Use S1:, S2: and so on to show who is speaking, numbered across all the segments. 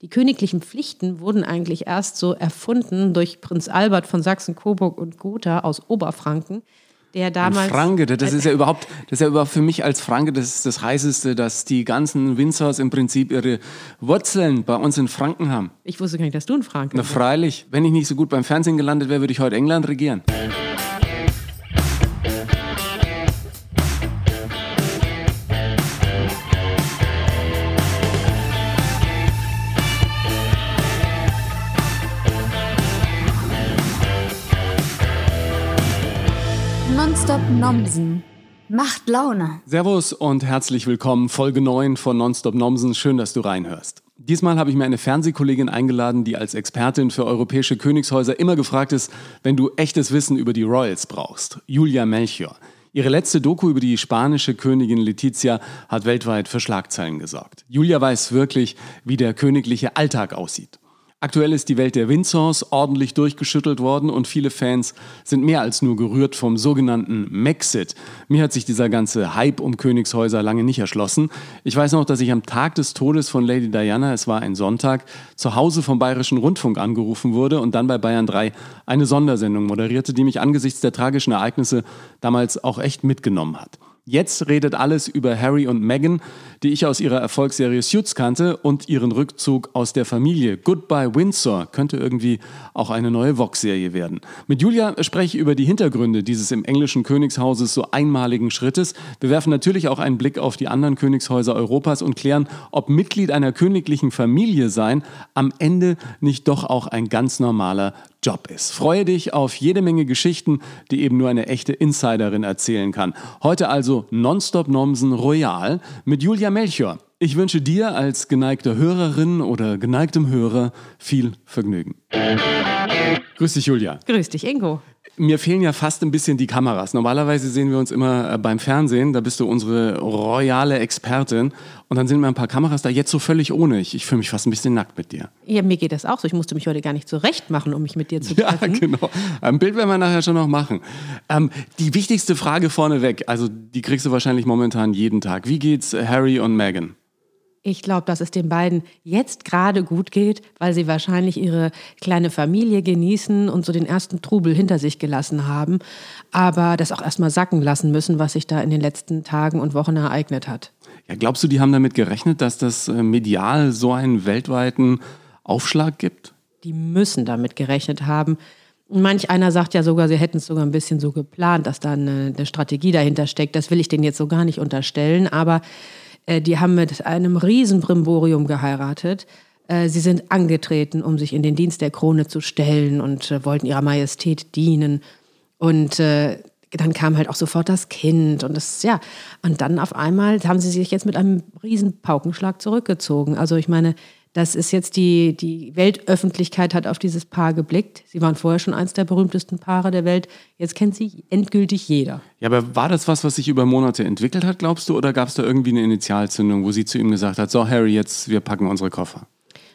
S1: Die königlichen Pflichten wurden eigentlich erst so erfunden durch Prinz Albert von Sachsen-Coburg und Gotha aus Oberfranken, der damals.
S2: Ein Franke, das ist ja überhaupt, das ist ja überhaupt für mich als Franke das das heißeste, dass die ganzen Windsors im Prinzip ihre Wurzeln bei uns in Franken haben.
S1: Ich wusste gar nicht, dass du ein Franke
S2: Na
S1: bist.
S2: freilich, wenn ich nicht so gut beim Fernsehen gelandet wäre, würde ich heute England regieren.
S3: Nomsen. Macht Laune.
S2: Servus und herzlich willkommen, Folge 9 von Nonstop Nomsen. Schön, dass du reinhörst. Diesmal habe ich mir eine Fernsehkollegin eingeladen, die als Expertin für europäische Königshäuser immer gefragt ist, wenn du echtes Wissen über die Royals brauchst. Julia Melchior. Ihre letzte Doku über die spanische Königin Letizia hat weltweit für Schlagzeilen gesorgt. Julia weiß wirklich, wie der königliche Alltag aussieht. Aktuell ist die Welt der Windsors ordentlich durchgeschüttelt worden und viele Fans sind mehr als nur gerührt vom sogenannten Maxit. Mir hat sich dieser ganze Hype um Königshäuser lange nicht erschlossen. Ich weiß noch, dass ich am Tag des Todes von Lady Diana, es war ein Sonntag, zu Hause vom Bayerischen Rundfunk angerufen wurde und dann bei Bayern 3 eine Sondersendung moderierte, die mich angesichts der tragischen Ereignisse damals auch echt mitgenommen hat. Jetzt redet alles über Harry und Meghan, die ich aus ihrer Erfolgsserie Suits kannte und ihren Rückzug aus der Familie. Goodbye Windsor könnte irgendwie auch eine neue Vox-Serie werden. Mit Julia spreche ich über die Hintergründe dieses im englischen Königshauses so einmaligen Schrittes. Wir werfen natürlich auch einen Blick auf die anderen Königshäuser Europas und klären, ob Mitglied einer königlichen Familie sein am Ende nicht doch auch ein ganz normaler Job ist. Freue dich auf jede Menge Geschichten, die eben nur eine echte Insiderin erzählen kann. Heute also Nonstop Nomsen Royal mit Julia Melchior. Ich wünsche dir als geneigte Hörerin oder geneigtem Hörer viel Vergnügen. Grüß dich, Julia.
S1: Grüß dich, Ingo.
S2: Mir fehlen ja fast ein bisschen die Kameras. Normalerweise sehen wir uns immer äh, beim Fernsehen. Da bist du unsere royale Expertin. Und dann sind mir ein paar Kameras da. Jetzt so völlig ohne. Ich, ich fühle mich fast ein bisschen nackt mit dir.
S1: Ja, mir geht das auch so. Ich musste mich heute gar nicht zurecht machen, um mich mit dir zu
S2: Ja,
S1: treffen.
S2: genau. Ein Bild werden wir nachher schon noch machen. Ähm, die wichtigste Frage vorneweg, also die kriegst du wahrscheinlich momentan jeden Tag. Wie geht's Harry und Meghan?
S1: Ich glaube, dass es den beiden jetzt gerade gut geht, weil sie wahrscheinlich ihre kleine Familie genießen und so den ersten Trubel hinter sich gelassen haben, aber das auch erstmal sacken lassen müssen, was sich da in den letzten Tagen und Wochen ereignet hat.
S2: Ja, glaubst du, die haben damit gerechnet, dass das äh, medial so einen weltweiten Aufschlag gibt?
S1: Die müssen damit gerechnet haben. Manch einer sagt ja sogar, sie hätten es sogar ein bisschen so geplant, dass da eine, eine Strategie dahinter steckt. Das will ich denen jetzt so gar nicht unterstellen, aber äh, die haben mit einem riesen Brimborium geheiratet. Äh, sie sind angetreten, um sich in den Dienst der Krone zu stellen und äh, wollten ihrer Majestät dienen. Und dann kam halt auch sofort das Kind und das, ja, und dann auf einmal haben sie sich jetzt mit einem riesen Paukenschlag zurückgezogen. Also ich meine, das ist jetzt die, die Weltöffentlichkeit hat auf dieses Paar geblickt. Sie waren vorher schon eins der berühmtesten Paare der Welt. Jetzt kennt sie endgültig jeder.
S2: Ja, aber war das was, was sich über Monate entwickelt hat, glaubst du? Oder gab es da irgendwie eine Initialzündung, wo sie zu ihm gesagt hat, so Harry, jetzt wir packen unsere Koffer?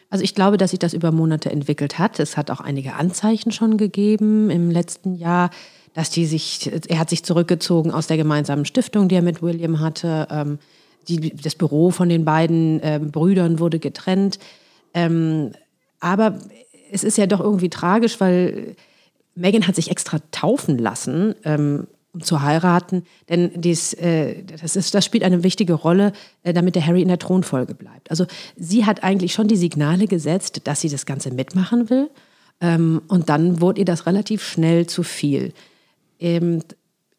S1: Also ich glaube, dass sich das über Monate entwickelt hat. Es hat auch einige Anzeichen schon gegeben im letzten Jahr, dass die sich, er hat sich zurückgezogen aus der gemeinsamen Stiftung, die er mit William hatte. Ähm, die, das Büro von den beiden ähm, Brüdern wurde getrennt. Ähm, aber es ist ja doch irgendwie tragisch, weil Meghan hat sich extra taufen lassen, ähm, um zu heiraten. Denn dies, äh, das, ist, das spielt eine wichtige Rolle, äh, damit der Harry in der Thronfolge bleibt. Also sie hat eigentlich schon die Signale gesetzt, dass sie das Ganze mitmachen will. Ähm, und dann wurde ihr das relativ schnell zu viel. Ähm,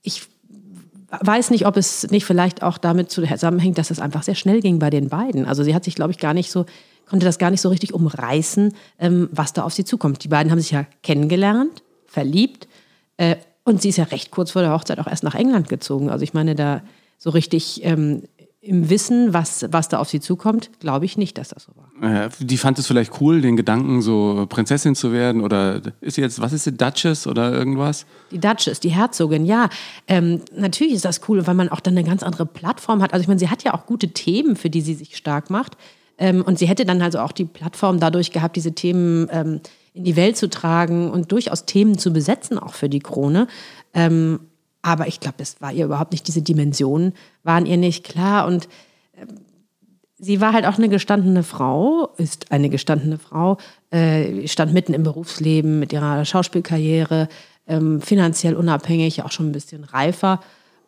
S1: ich weiß nicht, ob es nicht vielleicht auch damit zusammenhängt, dass es einfach sehr schnell ging bei den beiden. Also sie hat sich, glaube ich, gar nicht so, konnte das gar nicht so richtig umreißen, ähm, was da auf sie zukommt. Die beiden haben sich ja kennengelernt, verliebt äh, und sie ist ja recht kurz vor der Hochzeit auch erst nach England gezogen. Also ich meine, da so richtig ähm, im Wissen, was, was da auf sie zukommt, glaube ich nicht, dass das so war.
S2: Äh, die fand es vielleicht cool, den Gedanken, so Prinzessin zu werden. Oder ist sie jetzt, was ist sie, Duchess oder irgendwas?
S1: Die Duchess, die Herzogin, ja. Ähm, natürlich ist das cool, weil man auch dann eine ganz andere Plattform hat. Also ich meine, sie hat ja auch gute Themen, für die sie sich stark macht. Ähm, und sie hätte dann also auch die Plattform dadurch gehabt, diese Themen ähm, in die Welt zu tragen und durchaus Themen zu besetzen, auch für die Krone. Ähm, aber ich glaube, das war ihr überhaupt nicht, diese Dimensionen waren ihr nicht klar. Und sie war halt auch eine gestandene Frau, ist eine gestandene Frau, äh, stand mitten im Berufsleben mit ihrer Schauspielkarriere, ähm, finanziell unabhängig, auch schon ein bisschen reifer.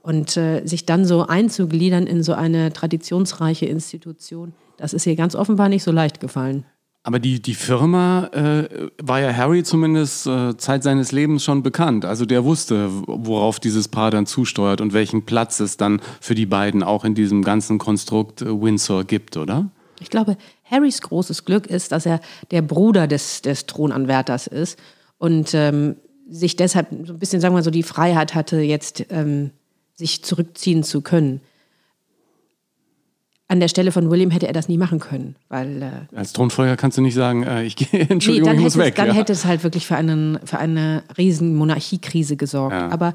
S1: Und äh, sich dann so einzugliedern in so eine traditionsreiche Institution, das ist ihr ganz offenbar nicht so leicht gefallen.
S2: Aber die, die Firma äh, war ja Harry zumindest äh, Zeit seines Lebens schon bekannt. Also der wusste, worauf dieses Paar dann zusteuert und welchen Platz es dann für die beiden auch in diesem ganzen Konstrukt äh, Windsor gibt, oder?
S1: Ich glaube, Harrys großes Glück ist, dass er der Bruder des, des Thronanwärters ist und ähm, sich deshalb so ein bisschen, sagen wir mal so, die Freiheit hatte, jetzt ähm, sich zurückziehen zu können an der Stelle von William hätte er das nie machen können, weil
S2: äh, als Thronfolger kannst du nicht sagen, äh, ich gehe, Entschuldigung, nee, ich muss weg.
S1: dann ja. hätte es halt wirklich für einen für eine riesen Monarchiekrise gesorgt. Ja. Aber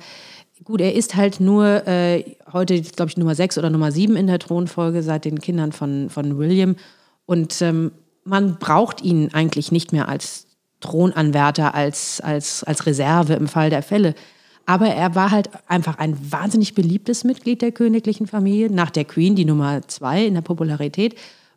S1: gut, er ist halt nur äh, heute, glaube ich, Nummer 6 oder Nummer 7 in der Thronfolge seit den Kindern von, von William. Und ähm, man braucht ihn eigentlich nicht mehr als Thronanwärter, als, als, als Reserve im Fall der Fälle. Aber er war halt einfach ein wahnsinnig beliebtes Mitglied der königlichen Familie, nach der Queen die Nummer zwei in der Popularität.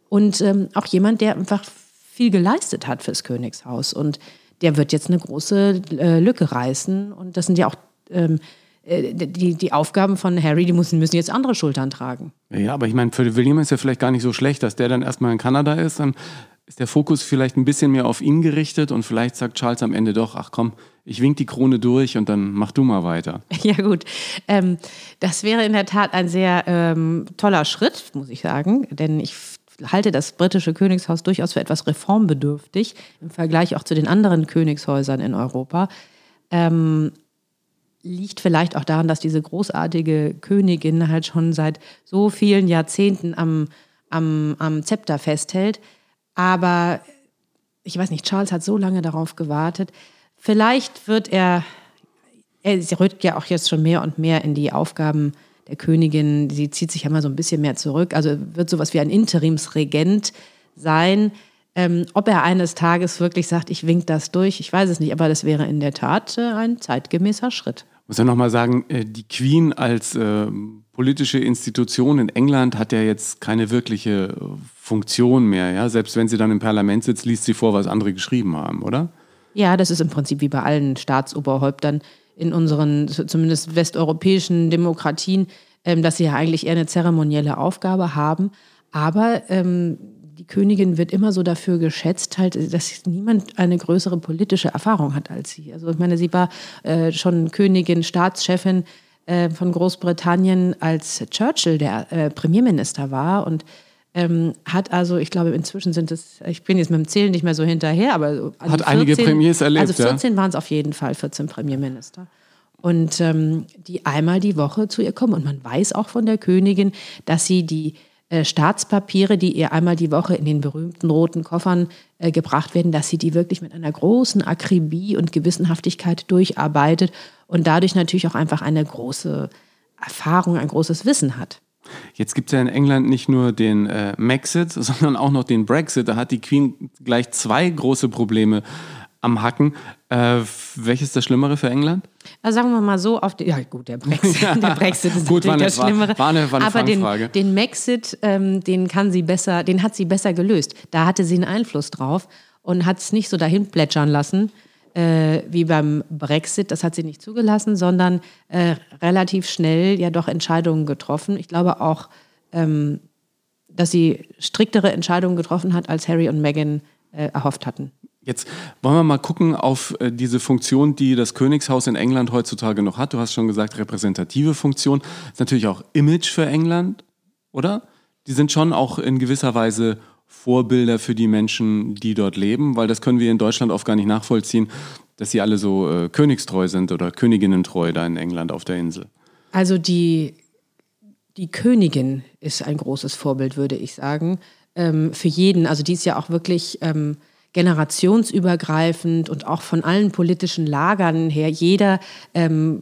S1: Und ähm, auch jemand, der einfach viel geleistet hat fürs Königshaus. Und der wird jetzt eine große äh, Lücke reißen. Und das sind ja auch ähm, äh, die, die Aufgaben von Harry, die müssen, müssen jetzt andere Schultern tragen.
S2: Ja, aber ich meine, für William ist ja vielleicht gar nicht so schlecht, dass der dann erstmal in Kanada ist. Dann ist der Fokus vielleicht ein bisschen mehr auf ihn gerichtet und vielleicht sagt Charles am Ende doch, ach komm, ich wink die Krone durch und dann mach du mal weiter.
S1: Ja gut, ähm, das wäre in der Tat ein sehr ähm, toller Schritt, muss ich sagen, denn ich halte das britische Königshaus durchaus für etwas reformbedürftig im Vergleich auch zu den anderen Königshäusern in Europa. Ähm, liegt vielleicht auch daran, dass diese großartige Königin halt schon seit so vielen Jahrzehnten am, am, am Zepter festhält. Aber ich weiß nicht, Charles hat so lange darauf gewartet. Vielleicht wird er, er rückt ja auch jetzt schon mehr und mehr in die Aufgaben der Königin. Sie zieht sich ja mal so ein bisschen mehr zurück. Also wird sowas wie ein Interimsregent sein. Ähm, ob er eines Tages wirklich sagt, ich wink das durch, ich weiß es nicht, aber das wäre in der Tat äh, ein zeitgemäßer Schritt.
S2: Muss ja nochmal sagen, äh, die Queen als äh, politische Institution in England hat ja jetzt keine wirkliche äh, Funktion mehr. Ja? Selbst wenn sie dann im Parlament sitzt, liest sie vor, was andere geschrieben haben, oder?
S1: Ja, das ist im Prinzip wie bei allen Staatsoberhäuptern in unseren, zumindest westeuropäischen Demokratien, ähm, dass sie ja eigentlich eher eine zeremonielle Aufgabe haben. Aber ähm, die Königin wird immer so dafür geschätzt, halt, dass niemand eine größere politische Erfahrung hat als sie. Also ich meine, sie war äh, schon Königin, Staatschefin äh, von Großbritannien, als Churchill der äh, Premierminister war und ähm, hat also, ich glaube, inzwischen sind es, ich bin jetzt mit dem Zählen nicht mehr so hinterher, aber
S2: also hat 14, einige Premiers erlebt.
S1: Also 14 ja? waren es auf jeden Fall, 14 Premierminister. Und ähm, die einmal die Woche zu ihr kommen. Und man weiß auch von der Königin, dass sie die Staatspapiere, die ihr einmal die Woche in den berühmten roten Koffern äh, gebracht werden, dass sie die wirklich mit einer großen Akribie und Gewissenhaftigkeit durcharbeitet und dadurch natürlich auch einfach eine große Erfahrung, ein großes Wissen hat.
S2: Jetzt gibt es ja in England nicht nur den äh, Maxit, sondern auch noch den Brexit. Da hat die Queen gleich zwei große Probleme am Hacken. Äh, welches ist das Schlimmere für England?
S1: Also sagen wir mal so, auf die, ja gut, der Brexit, der Brexit ist gut, natürlich das Schlimmere.
S2: War eine, war eine
S1: Aber den, den Maxit, ähm, den kann sie besser, den hat sie besser gelöst. Da hatte sie einen Einfluss drauf und hat es nicht so dahin plätschern lassen äh, wie beim Brexit. Das hat sie nicht zugelassen, sondern äh, relativ schnell ja doch Entscheidungen getroffen. Ich glaube auch, ähm, dass sie striktere Entscheidungen getroffen hat, als Harry und Meghan äh, erhofft hatten.
S2: Jetzt wollen wir mal gucken auf äh, diese Funktion, die das Königshaus in England heutzutage noch hat. Du hast schon gesagt, repräsentative Funktion. Ist natürlich auch Image für England, oder? Die sind schon auch in gewisser Weise Vorbilder für die Menschen, die dort leben, weil das können wir in Deutschland oft gar nicht nachvollziehen, dass sie alle so äh, königstreu sind oder königinnentreu da in England auf der Insel.
S1: Also die, die Königin ist ein großes Vorbild, würde ich sagen, ähm, für jeden. Also die ist ja auch wirklich ähm, generationsübergreifend und auch von allen politischen Lagern her. Jeder ähm,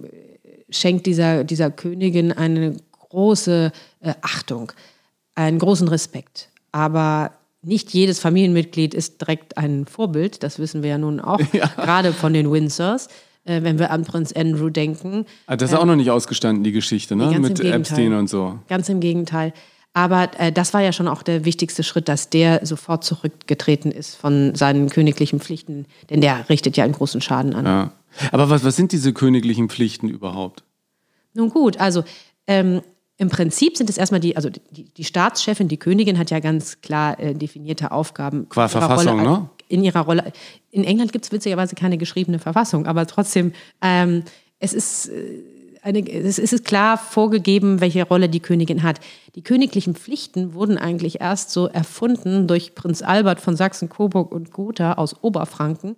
S1: schenkt dieser, dieser Königin eine große äh, Achtung, einen großen Respekt. Aber nicht jedes Familienmitglied ist direkt ein Vorbild, das wissen wir ja nun auch, ja. gerade von den Windsors. Äh, wenn wir an Prinz Andrew denken.
S2: Ah, das ist ähm, auch noch nicht ausgestanden, die Geschichte, ne? Mit Epstein und so.
S1: Ganz im Gegenteil. Aber äh, das war ja schon auch der wichtigste Schritt, dass der sofort zurückgetreten ist von seinen königlichen Pflichten, denn der richtet ja einen großen Schaden an.
S2: Ja. Aber was, was sind diese königlichen Pflichten überhaupt?
S1: Nun gut, also ähm, im Prinzip sind es erstmal die, also die, die Staatschefin, die Königin hat ja ganz klar äh, definierte Aufgaben.
S2: Qua Verfassung,
S1: Rolle,
S2: ne?
S1: In ihrer Rolle. In England gibt es witzigerweise keine geschriebene Verfassung, aber trotzdem, ähm, es ist. Äh, eine, es ist klar vorgegeben, welche Rolle die Königin hat. Die königlichen Pflichten wurden eigentlich erst so erfunden durch Prinz Albert von Sachsen, Coburg und Gotha aus Oberfranken,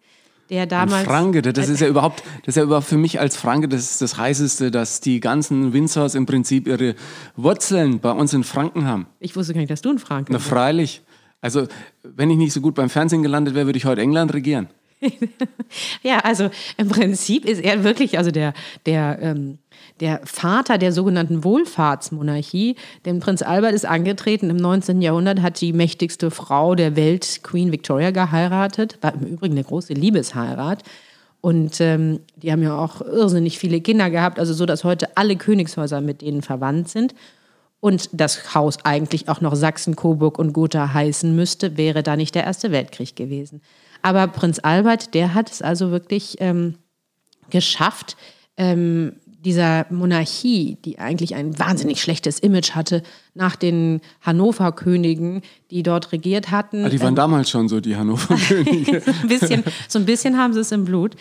S1: der damals.
S2: Ein Franke, das ist ja überhaupt, das ist ja überhaupt für mich als Franke das, das heißeste, dass die ganzen Windsors im Prinzip ihre Wurzeln bei uns in Franken haben.
S1: Ich wusste gar nicht, dass du ein Franke
S2: bist. Na, freilich. Also, wenn ich nicht so gut beim Fernsehen gelandet wäre, würde ich heute England regieren.
S1: ja, also im Prinzip ist er wirklich, also der, der, ähm, der Vater der sogenannten Wohlfahrtsmonarchie. Denn Prinz Albert ist angetreten im 19. Jahrhundert, hat die mächtigste Frau der Welt, Queen Victoria, geheiratet. War im Übrigen eine große Liebesheirat. Und ähm, die haben ja auch irrsinnig viele Kinder gehabt, also so, dass heute alle Königshäuser mit denen verwandt sind. Und das Haus eigentlich auch noch Sachsen, Coburg und Gotha heißen müsste, wäre da nicht der Erste Weltkrieg gewesen. Aber Prinz Albert, der hat es also wirklich ähm, geschafft, ähm, dieser Monarchie, die eigentlich ein wahnsinnig schlechtes Image hatte, nach den Hannover-Königen, die dort regiert hatten.
S2: Ah, die waren ähm, damals schon so, die Hannover-Könige.
S1: ein bisschen, so ein bisschen haben sie es im Blut.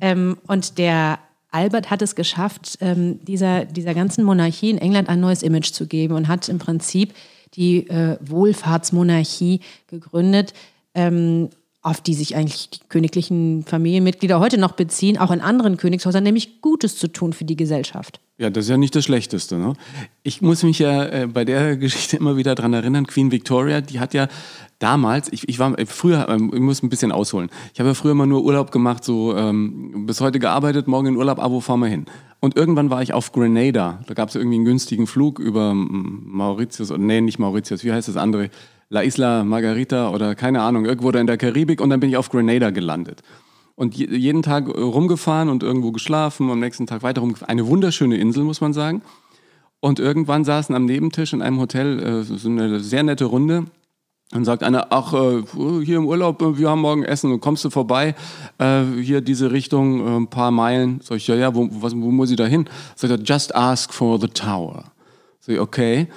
S1: Ähm, und der Albert hat es geschafft, ähm, dieser, dieser ganzen Monarchie in England ein neues Image zu geben und hat im Prinzip die äh, Wohlfahrtsmonarchie gegründet. Ähm, auf die sich eigentlich die königlichen Familienmitglieder heute noch beziehen, auch in anderen Königshäusern, nämlich Gutes zu tun für die Gesellschaft.
S2: Ja, das ist ja nicht das Schlechteste. Ne? Ich muss mich ja äh, bei der Geschichte immer wieder daran erinnern, Queen Victoria, die hat ja damals, ich, ich war äh, früher, ähm, ich muss ein bisschen ausholen, ich habe ja früher immer nur Urlaub gemacht, so ähm, bis heute gearbeitet, morgen in Urlaub, abo, fahren wir hin. Und irgendwann war ich auf Grenada, da gab es irgendwie einen günstigen Flug über Mauritius, nee, nicht Mauritius, wie heißt das andere? La Isla Margarita oder keine Ahnung, irgendwo da in der Karibik und dann bin ich auf Grenada gelandet. Und jeden Tag rumgefahren und irgendwo geschlafen, am nächsten Tag weiter rumgefahren. Eine wunderschöne Insel, muss man sagen. Und irgendwann saßen am Nebentisch in einem Hotel äh, so eine sehr nette Runde. Und sagt einer, ach, äh, hier im Urlaub, äh, wir haben morgen Essen, kommst du vorbei, äh, hier diese Richtung, äh, ein paar Meilen. Sag ich, ja, ja, wo, was, wo muss ich da hin? Sagt er, just ask for the tower. Sag ich, okay.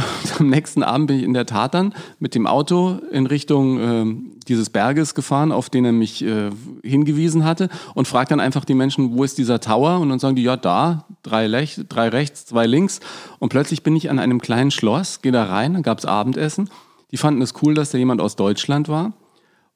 S2: Und am nächsten Abend bin ich in der Tat dann mit dem Auto in Richtung äh, dieses Berges gefahren, auf den er mich äh, hingewiesen hatte und fragte dann einfach die Menschen, wo ist dieser Tower? Und dann sagen die, ja, da, drei, Lech drei rechts, zwei links. Und plötzlich bin ich an einem kleinen Schloss, gehe da rein, dann gab es Abendessen. Die fanden es cool, dass da jemand aus Deutschland war.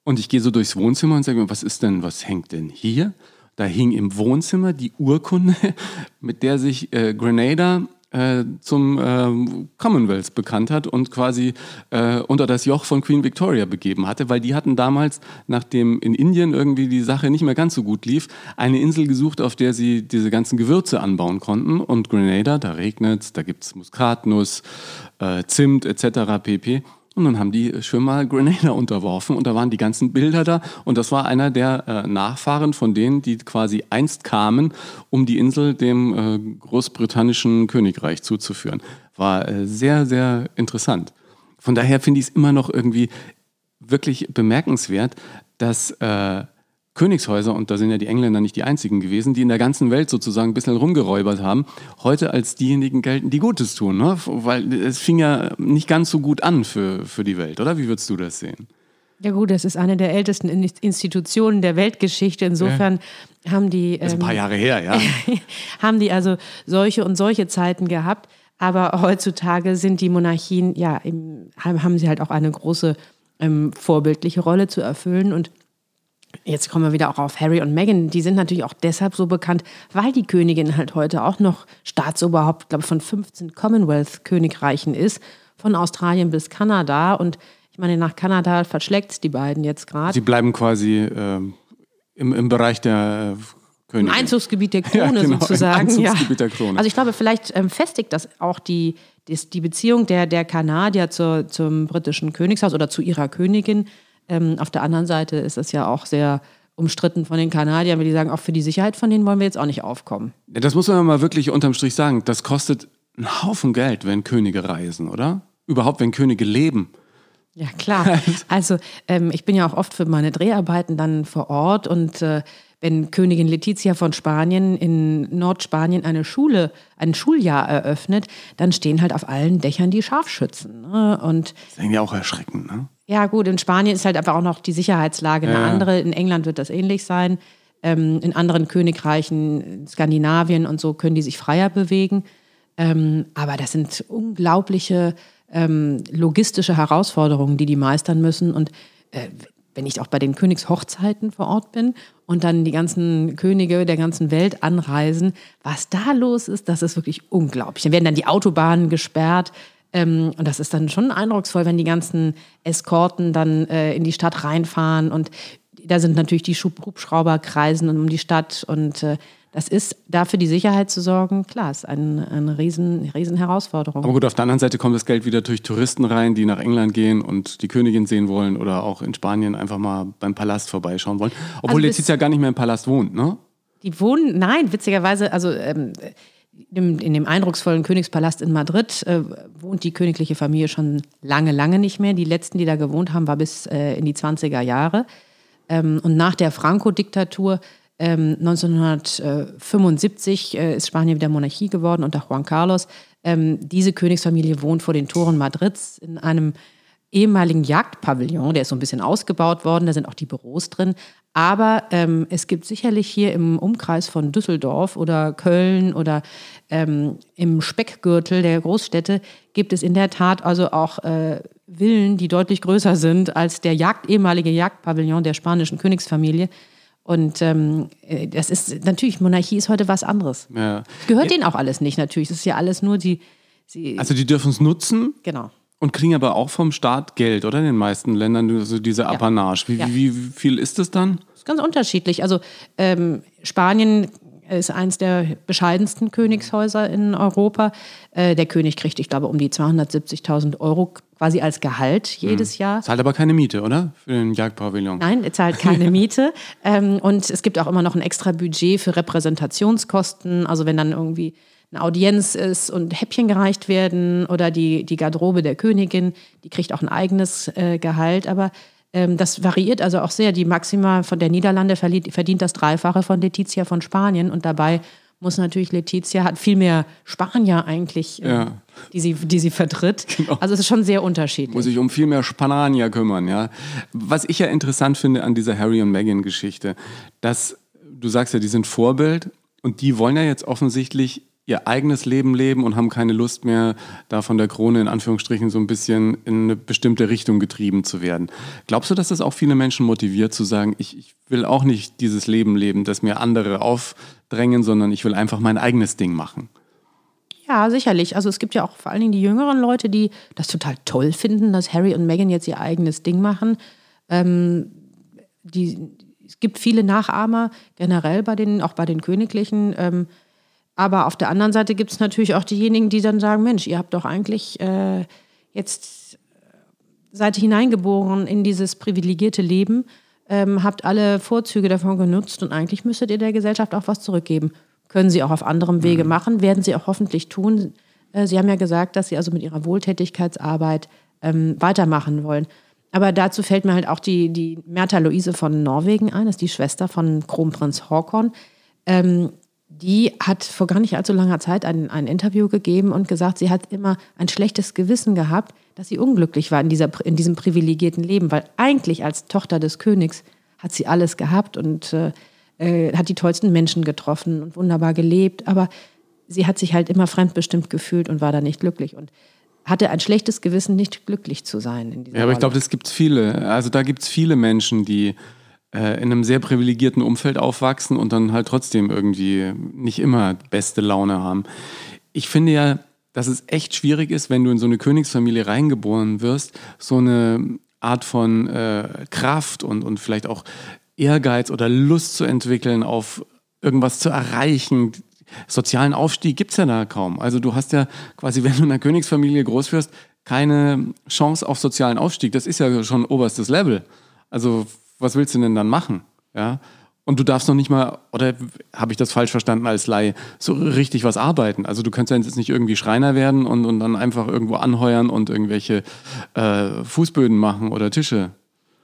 S2: Und ich gehe so durchs Wohnzimmer und sage was ist denn, was hängt denn hier? Da hing im Wohnzimmer die Urkunde, mit der sich äh, Grenada äh, zum äh, Commonwealth bekannt hat und quasi äh, unter das Joch von Queen Victoria begeben hatte, weil die hatten damals, nachdem in Indien irgendwie die Sache nicht mehr ganz so gut lief, eine Insel gesucht, auf der sie diese ganzen Gewürze anbauen konnten. Und Grenada, da regnet da gibt es Muskatnuss, äh, Zimt etc. pp. Und dann haben die schön mal Grenada unterworfen und da waren die ganzen Bilder da. Und das war einer der äh, Nachfahren von denen, die quasi einst kamen, um die Insel dem äh, großbritannischen Königreich zuzuführen. War äh, sehr, sehr interessant. Von daher finde ich es immer noch irgendwie wirklich bemerkenswert, dass äh, Königshäuser, und da sind ja die Engländer nicht die einzigen gewesen, die in der ganzen Welt sozusagen ein bisschen rumgeräubert haben, heute als diejenigen gelten, die Gutes tun. Ne? Weil es fing ja nicht ganz so gut an für, für die Welt, oder? Wie würdest du das sehen?
S1: Ja gut, das ist eine der ältesten Institutionen der Weltgeschichte. Insofern ja. haben die...
S2: Das ist ein paar ähm, Jahre her, ja.
S1: haben die also solche und solche Zeiten gehabt. Aber heutzutage sind die Monarchien, ja, im, haben sie halt auch eine große ähm, vorbildliche Rolle zu erfüllen. Und Jetzt kommen wir wieder auch auf Harry und Meghan. Die sind natürlich auch deshalb so bekannt, weil die Königin halt heute auch noch Staatsoberhaupt, glaube ich, von 15 Commonwealth-Königreichen ist, von Australien bis Kanada. Und ich meine, nach Kanada verschlägt die beiden jetzt gerade.
S2: Sie bleiben quasi äh, im, im Bereich der äh, Königin.
S1: Im Einzugsgebiet der Krone ja, genau, sozusagen.
S2: Im Einzugsgebiet ja. der Krone.
S1: Also ich glaube, vielleicht ähm, festigt das auch die, die, die Beziehung der, der Kanadier zur, zum britischen Königshaus oder zu ihrer Königin ähm, auf der anderen Seite ist es ja auch sehr umstritten von den Kanadiern, weil die sagen, auch für die Sicherheit von denen wollen wir jetzt auch nicht aufkommen.
S2: Ja, das muss man mal wirklich unterm Strich sagen. Das kostet einen Haufen Geld, wenn Könige reisen, oder? überhaupt, wenn Könige leben?
S1: Ja, klar. Also ähm, ich bin ja auch oft für meine Dreharbeiten dann vor Ort und äh, wenn Königin Letizia von Spanien in Nordspanien eine Schule, ein Schuljahr eröffnet, dann stehen halt auf allen Dächern die Scharfschützen. Ne? Und
S2: das ist irgendwie auch erschreckend, ne?
S1: Ja, gut, in Spanien ist halt einfach auch noch die Sicherheitslage eine ja. andere. In England wird das ähnlich sein. Ähm, in anderen Königreichen, Skandinavien und so, können die sich freier bewegen. Ähm, aber das sind unglaubliche ähm, logistische Herausforderungen, die die meistern müssen. Und äh, wenn ich auch bei den Königshochzeiten vor Ort bin und dann die ganzen Könige der ganzen Welt anreisen, was da los ist, das ist wirklich unglaublich. Dann werden dann die Autobahnen gesperrt. Ähm, und das ist dann schon eindrucksvoll, wenn die ganzen Eskorten dann äh, in die Stadt reinfahren. Und da sind natürlich die Hubschrauber kreisen um die Stadt. Und äh, das ist, dafür die Sicherheit zu sorgen, klar, ist eine, eine riesen, riesen Herausforderung.
S2: Aber gut, auf der anderen Seite kommt das Geld wieder durch Touristen rein, die nach England gehen und die Königin sehen wollen oder auch in Spanien einfach mal beim Palast vorbeischauen wollen. Obwohl also Letizia gar nicht mehr im Palast wohnt, ne?
S1: Die wohnen, nein, witzigerweise, also ähm, in, in dem eindrucksvollen Königspalast in Madrid äh, wohnt die königliche Familie schon lange, lange nicht mehr. Die letzten, die da gewohnt haben, war bis äh, in die 20er Jahre. Ähm, und nach der Franco-Diktatur 1975 ähm, äh, ist Spanien wieder Monarchie geworden unter Juan Carlos. Ähm, diese Königsfamilie wohnt vor den Toren Madrids in einem ehemaligen Jagdpavillon. Der ist so ein bisschen ausgebaut worden, da sind auch die Büros drin. Aber ähm, es gibt sicherlich hier im Umkreis von Düsseldorf oder Köln oder ähm, im Speckgürtel der Großstädte gibt es in der Tat also auch äh, Villen, die deutlich größer sind als der Jagd, ehemalige Jagdpavillon der spanischen Königsfamilie. Und ähm, äh, das ist natürlich, Monarchie ist heute was anderes. Ja. Gehört ja. denen auch alles nicht, natürlich. Es ist ja alles nur die.
S2: Sie also die dürfen es nutzen.
S1: Genau.
S2: Und kriegen aber auch vom Staat Geld, oder? In den meisten Ländern, also diese Apanage. Wie, ja. wie, wie, viel ist das dann? Das
S1: ist ganz unterschiedlich. Also ähm, Spanien ist eines der bescheidensten Königshäuser in Europa. Äh, der König kriegt, ich glaube, um die 270.000 Euro quasi als Gehalt jedes mhm. Jahr.
S2: Zahlt aber keine Miete, oder? Für den Jagdpavillon.
S1: Nein, er zahlt keine Miete. Ähm, und es gibt auch immer noch ein extra Budget für Repräsentationskosten. Also wenn dann irgendwie eine Audienz ist und Häppchen gereicht werden oder die, die Garderobe der Königin, die kriegt auch ein eigenes äh, Gehalt. Aber ähm, das variiert also auch sehr. Die Maxima von der Niederlande verdient das Dreifache von Letizia von Spanien und dabei muss natürlich Letizia, hat viel mehr Spanier eigentlich, äh, ja. die, sie, die sie vertritt. Genau. Also es ist schon sehr unterschiedlich.
S2: Muss sich um viel mehr Spanier kümmern, ja. Was ich ja interessant finde an dieser Harry und Meghan Geschichte, dass du sagst ja, die sind Vorbild und die wollen ja jetzt offensichtlich ihr eigenes Leben leben und haben keine Lust mehr, da von der Krone in Anführungsstrichen so ein bisschen in eine bestimmte Richtung getrieben zu werden. Glaubst du, dass das auch viele Menschen motiviert zu sagen, ich, ich will auch nicht dieses Leben leben, das mir andere aufdrängen, sondern ich will einfach mein eigenes Ding machen?
S1: Ja, sicherlich. Also es gibt ja auch vor allen Dingen die jüngeren Leute, die das total toll finden, dass Harry und Meghan jetzt ihr eigenes Ding machen. Ähm, die, es gibt viele Nachahmer generell bei den, auch bei den Königlichen. Ähm, aber auf der anderen Seite gibt es natürlich auch diejenigen, die dann sagen, Mensch, ihr habt doch eigentlich äh, jetzt äh, seid hineingeboren in dieses privilegierte Leben, ähm, habt alle Vorzüge davon genutzt und eigentlich müsstet ihr der Gesellschaft auch was zurückgeben. Können sie auch auf anderem Wege mhm. machen, werden sie auch hoffentlich tun. Äh, sie haben ja gesagt, dass sie also mit ihrer Wohltätigkeitsarbeit ähm, weitermachen wollen. Aber dazu fällt mir halt auch die, die Märtha Luise von Norwegen ein, das ist die Schwester von Kronprinz Haakon. Ähm, die hat vor gar nicht allzu langer Zeit ein, ein Interview gegeben und gesagt, sie hat immer ein schlechtes Gewissen gehabt, dass sie unglücklich war in, dieser, in diesem privilegierten Leben, weil eigentlich als Tochter des Königs hat sie alles gehabt und äh, äh, hat die tollsten Menschen getroffen und wunderbar gelebt, aber sie hat sich halt immer fremdbestimmt gefühlt und war da nicht glücklich und hatte ein schlechtes Gewissen, nicht glücklich zu sein.
S2: ja, aber ich glaube, das gibt es viele. Also da gibt es viele Menschen, die äh, in einem sehr privilegierten Umfeld aufwachsen und dann halt trotzdem irgendwie nicht immer beste Laune haben. Ich finde ja, dass es echt schwierig ist, wenn du in so eine Königsfamilie reingeboren wirst, so eine Art von äh, Kraft und, und vielleicht auch Ehrgeiz oder Lust zu entwickeln, auf irgendwas zu erreichen. Sozialen Aufstieg gibt es ja da kaum. Also du hast ja quasi, wenn du in einer Königsfamilie groß wirst, keine Chance auf sozialen Aufstieg. Das ist ja schon oberstes Level. Also was willst du denn dann machen? Ja? Und du darfst noch nicht mal, oder habe ich das falsch verstanden als Laie, so richtig was arbeiten. Also du kannst ja jetzt nicht irgendwie Schreiner werden und, und dann einfach irgendwo anheuern und irgendwelche äh, Fußböden machen oder Tische.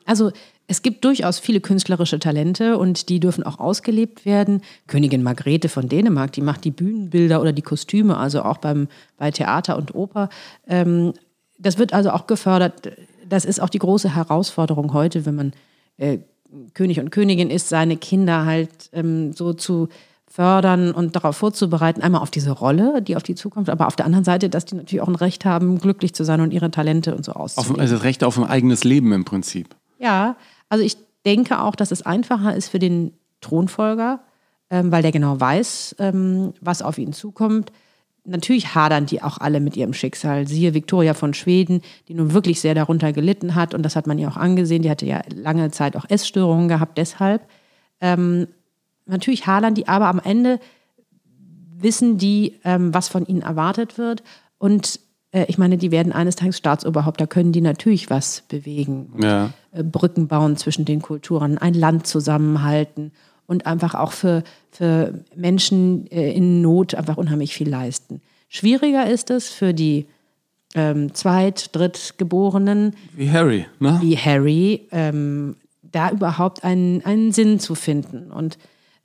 S1: Also es gibt durchaus viele künstlerische Talente und die dürfen auch ausgelebt werden. Königin Margrethe von Dänemark, die macht die Bühnenbilder oder die Kostüme, also auch beim, bei Theater und Oper. Ähm, das wird also auch gefördert. Das ist auch die große Herausforderung heute, wenn man äh, König und Königin ist, seine Kinder halt ähm, so zu fördern und darauf vorzubereiten, einmal auf diese Rolle, die auf die Zukunft, aber auf der anderen Seite, dass die natürlich auch ein Recht haben, glücklich zu sein und ihre Talente und so auszuleben.
S2: also das Recht auf ein eigenes Leben im Prinzip.
S1: Ja, also ich denke auch, dass es einfacher ist für den Thronfolger, ähm, weil der genau weiß, ähm, was auf ihn zukommt natürlich hadern die auch alle mit ihrem Schicksal. Siehe Victoria von Schweden, die nun wirklich sehr darunter gelitten hat und das hat man ihr auch angesehen. Die hatte ja lange Zeit auch Essstörungen gehabt, deshalb. Ähm, natürlich hadern die, aber am Ende wissen die, ähm, was von ihnen erwartet wird und äh, ich meine, die werden eines Tages Staatsoberhaupt, da können die natürlich was bewegen.
S2: Ja.
S1: Äh, Brücken bauen zwischen den Kulturen, ein Land zusammenhalten und einfach auch für, für Menschen äh, in Not einfach unheimlich viel leisten. Schwieriger ist es für die ähm, Zweit-, Drittgeborenen.
S2: Wie Harry, ne?
S1: Wie Harry, ähm, da überhaupt einen, einen Sinn zu finden. Und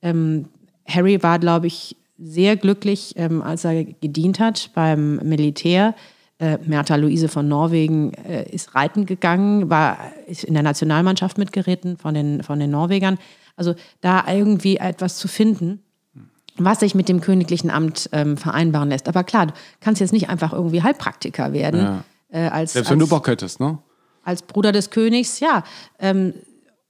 S1: ähm, Harry war, glaube ich, sehr glücklich, ähm, als er gedient hat beim Militär. Äh, Mertha Luise von Norwegen äh, ist reiten gegangen, war ist in der Nationalmannschaft mitgeritten von den, von den Norwegern. Also da irgendwie etwas zu finden, was sich mit dem königlichen Amt ähm, vereinbaren lässt. Aber klar, du kannst jetzt nicht einfach irgendwie Heilpraktiker werden. Ja.
S2: Äh, als, Selbst wenn als, du Bock hättest, ne?
S1: Als Bruder des Königs, ja. Ähm,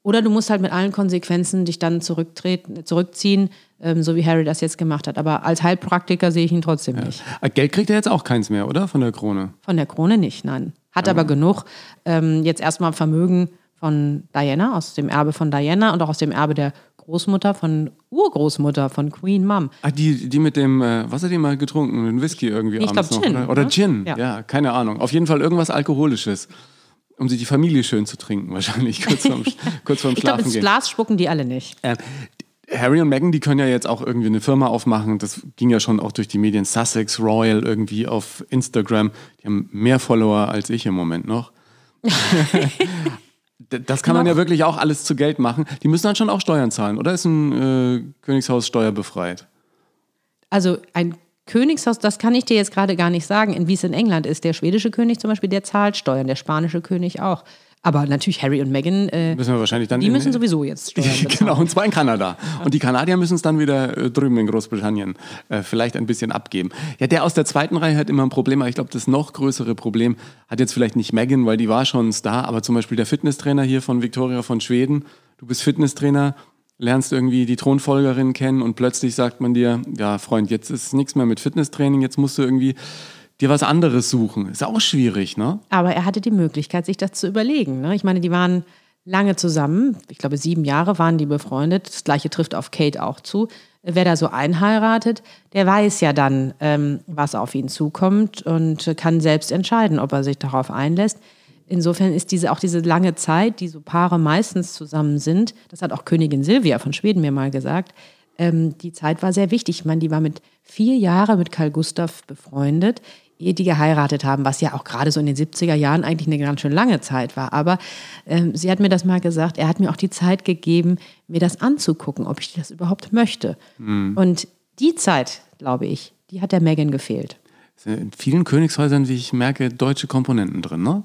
S1: oder du musst halt mit allen Konsequenzen dich dann zurücktreten, zurückziehen, ähm, so wie Harry das jetzt gemacht hat. Aber als Heilpraktiker sehe ich ihn trotzdem ja. nicht.
S2: Äh, Geld kriegt er jetzt auch keins mehr, oder? Von der Krone?
S1: Von der Krone nicht, nein. Hat ja. aber genug. Ähm, jetzt erstmal Vermögen von Diana, aus dem Erbe von Diana und auch aus dem Erbe der Großmutter von Urgroßmutter von Queen Mom.
S2: Ah, die, die mit dem, äh, was hat die mal getrunken? Den Whisky irgendwie
S1: ich
S2: abends
S1: glaub, Gin,
S2: noch, Oder, oder Gin, ja. ja. keine Ahnung. Auf jeden Fall irgendwas Alkoholisches. Um sich die Familie schön zu trinken, wahrscheinlich kurz vorm, kurz vorm
S1: ich
S2: Schlafen
S1: glaub, ins
S2: gehen.
S1: Glas spucken die alle nicht.
S2: Äh, Harry und Meghan, die können ja jetzt auch irgendwie eine Firma aufmachen. Das ging ja schon auch durch die Medien. Sussex Royal irgendwie auf Instagram. Die haben mehr Follower als ich im Moment noch. Das kann man ja wirklich auch alles zu Geld machen. Die müssen dann schon auch Steuern zahlen, oder ist ein äh, Königshaus steuerbefreit?
S1: Also ein Königshaus, das kann ich dir jetzt gerade gar nicht sagen, wie es in England ist. Der schwedische König zum Beispiel, der zahlt Steuern, der spanische König auch. Aber natürlich Harry und Meghan, äh,
S2: müssen wir wahrscheinlich dann
S1: die müssen sowieso jetzt
S2: Steuern Genau, und zwar in Kanada. Und die Kanadier müssen es dann wieder äh, drüben in Großbritannien äh, vielleicht ein bisschen abgeben. Ja, der aus der zweiten Reihe hat immer ein Problem, aber ich glaube, das noch größere Problem hat jetzt vielleicht nicht Meghan, weil die war schon ein Star, aber zum Beispiel der Fitnesstrainer hier von Victoria von Schweden. Du bist Fitnesstrainer, lernst irgendwie die Thronfolgerin kennen und plötzlich sagt man dir, ja Freund, jetzt ist nichts mehr mit Fitnesstraining, jetzt musst du irgendwie dir was anderes suchen. Ist auch schwierig, ne?
S1: Aber er hatte die Möglichkeit, sich das zu überlegen. Ne? Ich meine, die waren lange zusammen. Ich glaube, sieben Jahre waren die befreundet. Das gleiche trifft auf Kate auch zu. Wer da so einheiratet, der weiß ja dann, ähm, was auf ihn zukommt und kann selbst entscheiden, ob er sich darauf einlässt. Insofern ist diese auch diese lange Zeit, die so Paare meistens zusammen sind, das hat auch Königin Silvia von Schweden mir mal gesagt, ähm, die Zeit war sehr wichtig. Ich meine, die war mit vier Jahren mit Karl Gustav befreundet ehe die geheiratet haben, was ja auch gerade so in den 70er Jahren eigentlich eine ganz schön lange Zeit war. Aber ähm, sie hat mir das mal gesagt, er hat mir auch die Zeit gegeben, mir das anzugucken, ob ich das überhaupt möchte. Mhm. Und die Zeit, glaube ich, die hat der Megan gefehlt.
S2: In vielen Königshäusern, wie ich merke, deutsche Komponenten drin, ne?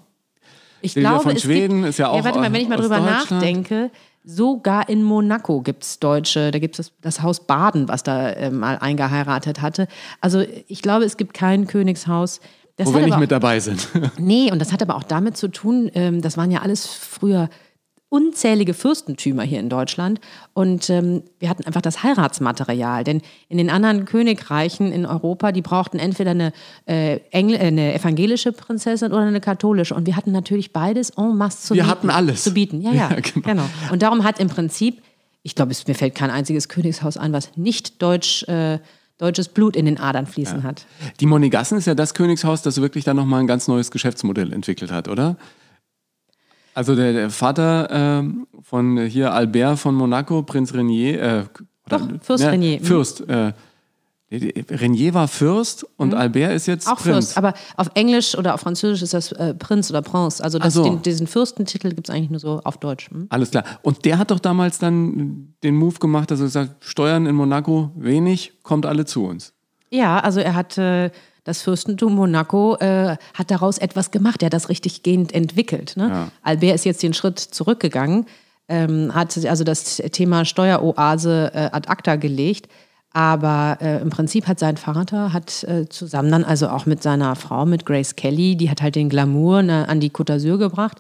S1: Ich Silvia glaube,
S2: von Schweden gibt, ist ja auch. Ja,
S1: warte mal, wenn ich mal drüber nachdenke, Sogar in Monaco gibt es Deutsche, da gibt es das, das, Haus Baden, was da äh, mal eingeheiratet hatte. Also ich glaube, es gibt kein Königshaus.
S2: Das Wo wir nicht mit dabei sind.
S1: nee, und das hat aber auch damit zu tun, ähm, das waren ja alles früher unzählige Fürstentümer hier in Deutschland und ähm, wir hatten einfach das Heiratsmaterial. Denn in den anderen Königreichen in Europa, die brauchten entweder eine, äh, Engl äh, eine evangelische Prinzessin oder eine katholische. Und wir hatten natürlich beides en masse zu
S2: wir
S1: bieten.
S2: Wir hatten alles.
S1: Zu bieten. Ja, ja, ja genau. genau. Und darum hat im Prinzip, ich glaube, mir fällt kein einziges Königshaus ein, was nicht deutsch äh, deutsches Blut in den Adern fließen ja. hat.
S2: Die Monegassen ist ja das Königshaus, das wirklich dann nochmal ein ganz neues Geschäftsmodell entwickelt hat, oder? Also der, der Vater ähm, von hier Albert von Monaco, Prinz Renier, äh,
S1: Doch, Fürst Renier. Mhm.
S2: Fürst. Äh, Renier war Fürst und Albert ist jetzt
S1: Mhm. Auch
S2: Prinz.
S1: Fürst, aber auf Englisch oder auf Französisch ist das äh, Prinz oder Prince. Also
S2: so.
S1: den, diesen Fürstentitel gibt es eigentlich nur so auf Deutsch. Hm?
S2: Alles klar. Und der hat doch damals dann den Move gemacht, dass er gesagt Steuern in Monaco wenig, kommt alle zu uns.
S1: Ja, also er hat äh, das Fürstentum Monaco äh, hat daraus etwas gemacht. Er hat das richtig gehend entwickelt. Ne?
S2: Ja.
S1: Albert ist jetzt den Schritt zurückgegangen, ähm, hat also das Thema Steueroase äh, ad acta gelegt. Aber äh, im Prinzip hat sein Vater hat äh, zusammen dann also auch mit seiner Frau, mit Grace Kelly, die hat halt den Glamour ne, an die Côte d'Azur gebracht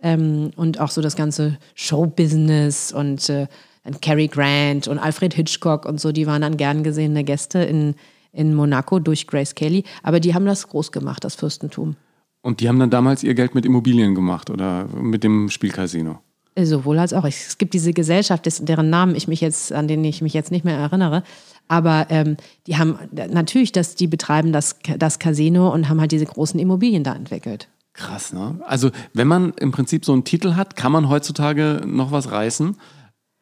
S1: ähm, und auch so das ganze Showbusiness und äh, dann Cary Grant und Alfred Hitchcock und so, die waren dann gern gesehene Gäste in, in Monaco durch Grace Kelly. Aber die haben das groß gemacht, das Fürstentum.
S2: Und die haben dann damals ihr Geld mit Immobilien gemacht oder mit dem Spielcasino.
S1: Äh, Sowohl als auch. Es gibt diese Gesellschaft, deren Namen ich mich jetzt, an den ich mich jetzt nicht mehr erinnere. Aber ähm, die haben natürlich, dass die betreiben das, das Casino und haben halt diese großen Immobilien da entwickelt.
S2: Krass, ne? Also, wenn man im Prinzip so einen Titel hat, kann man heutzutage noch was reißen,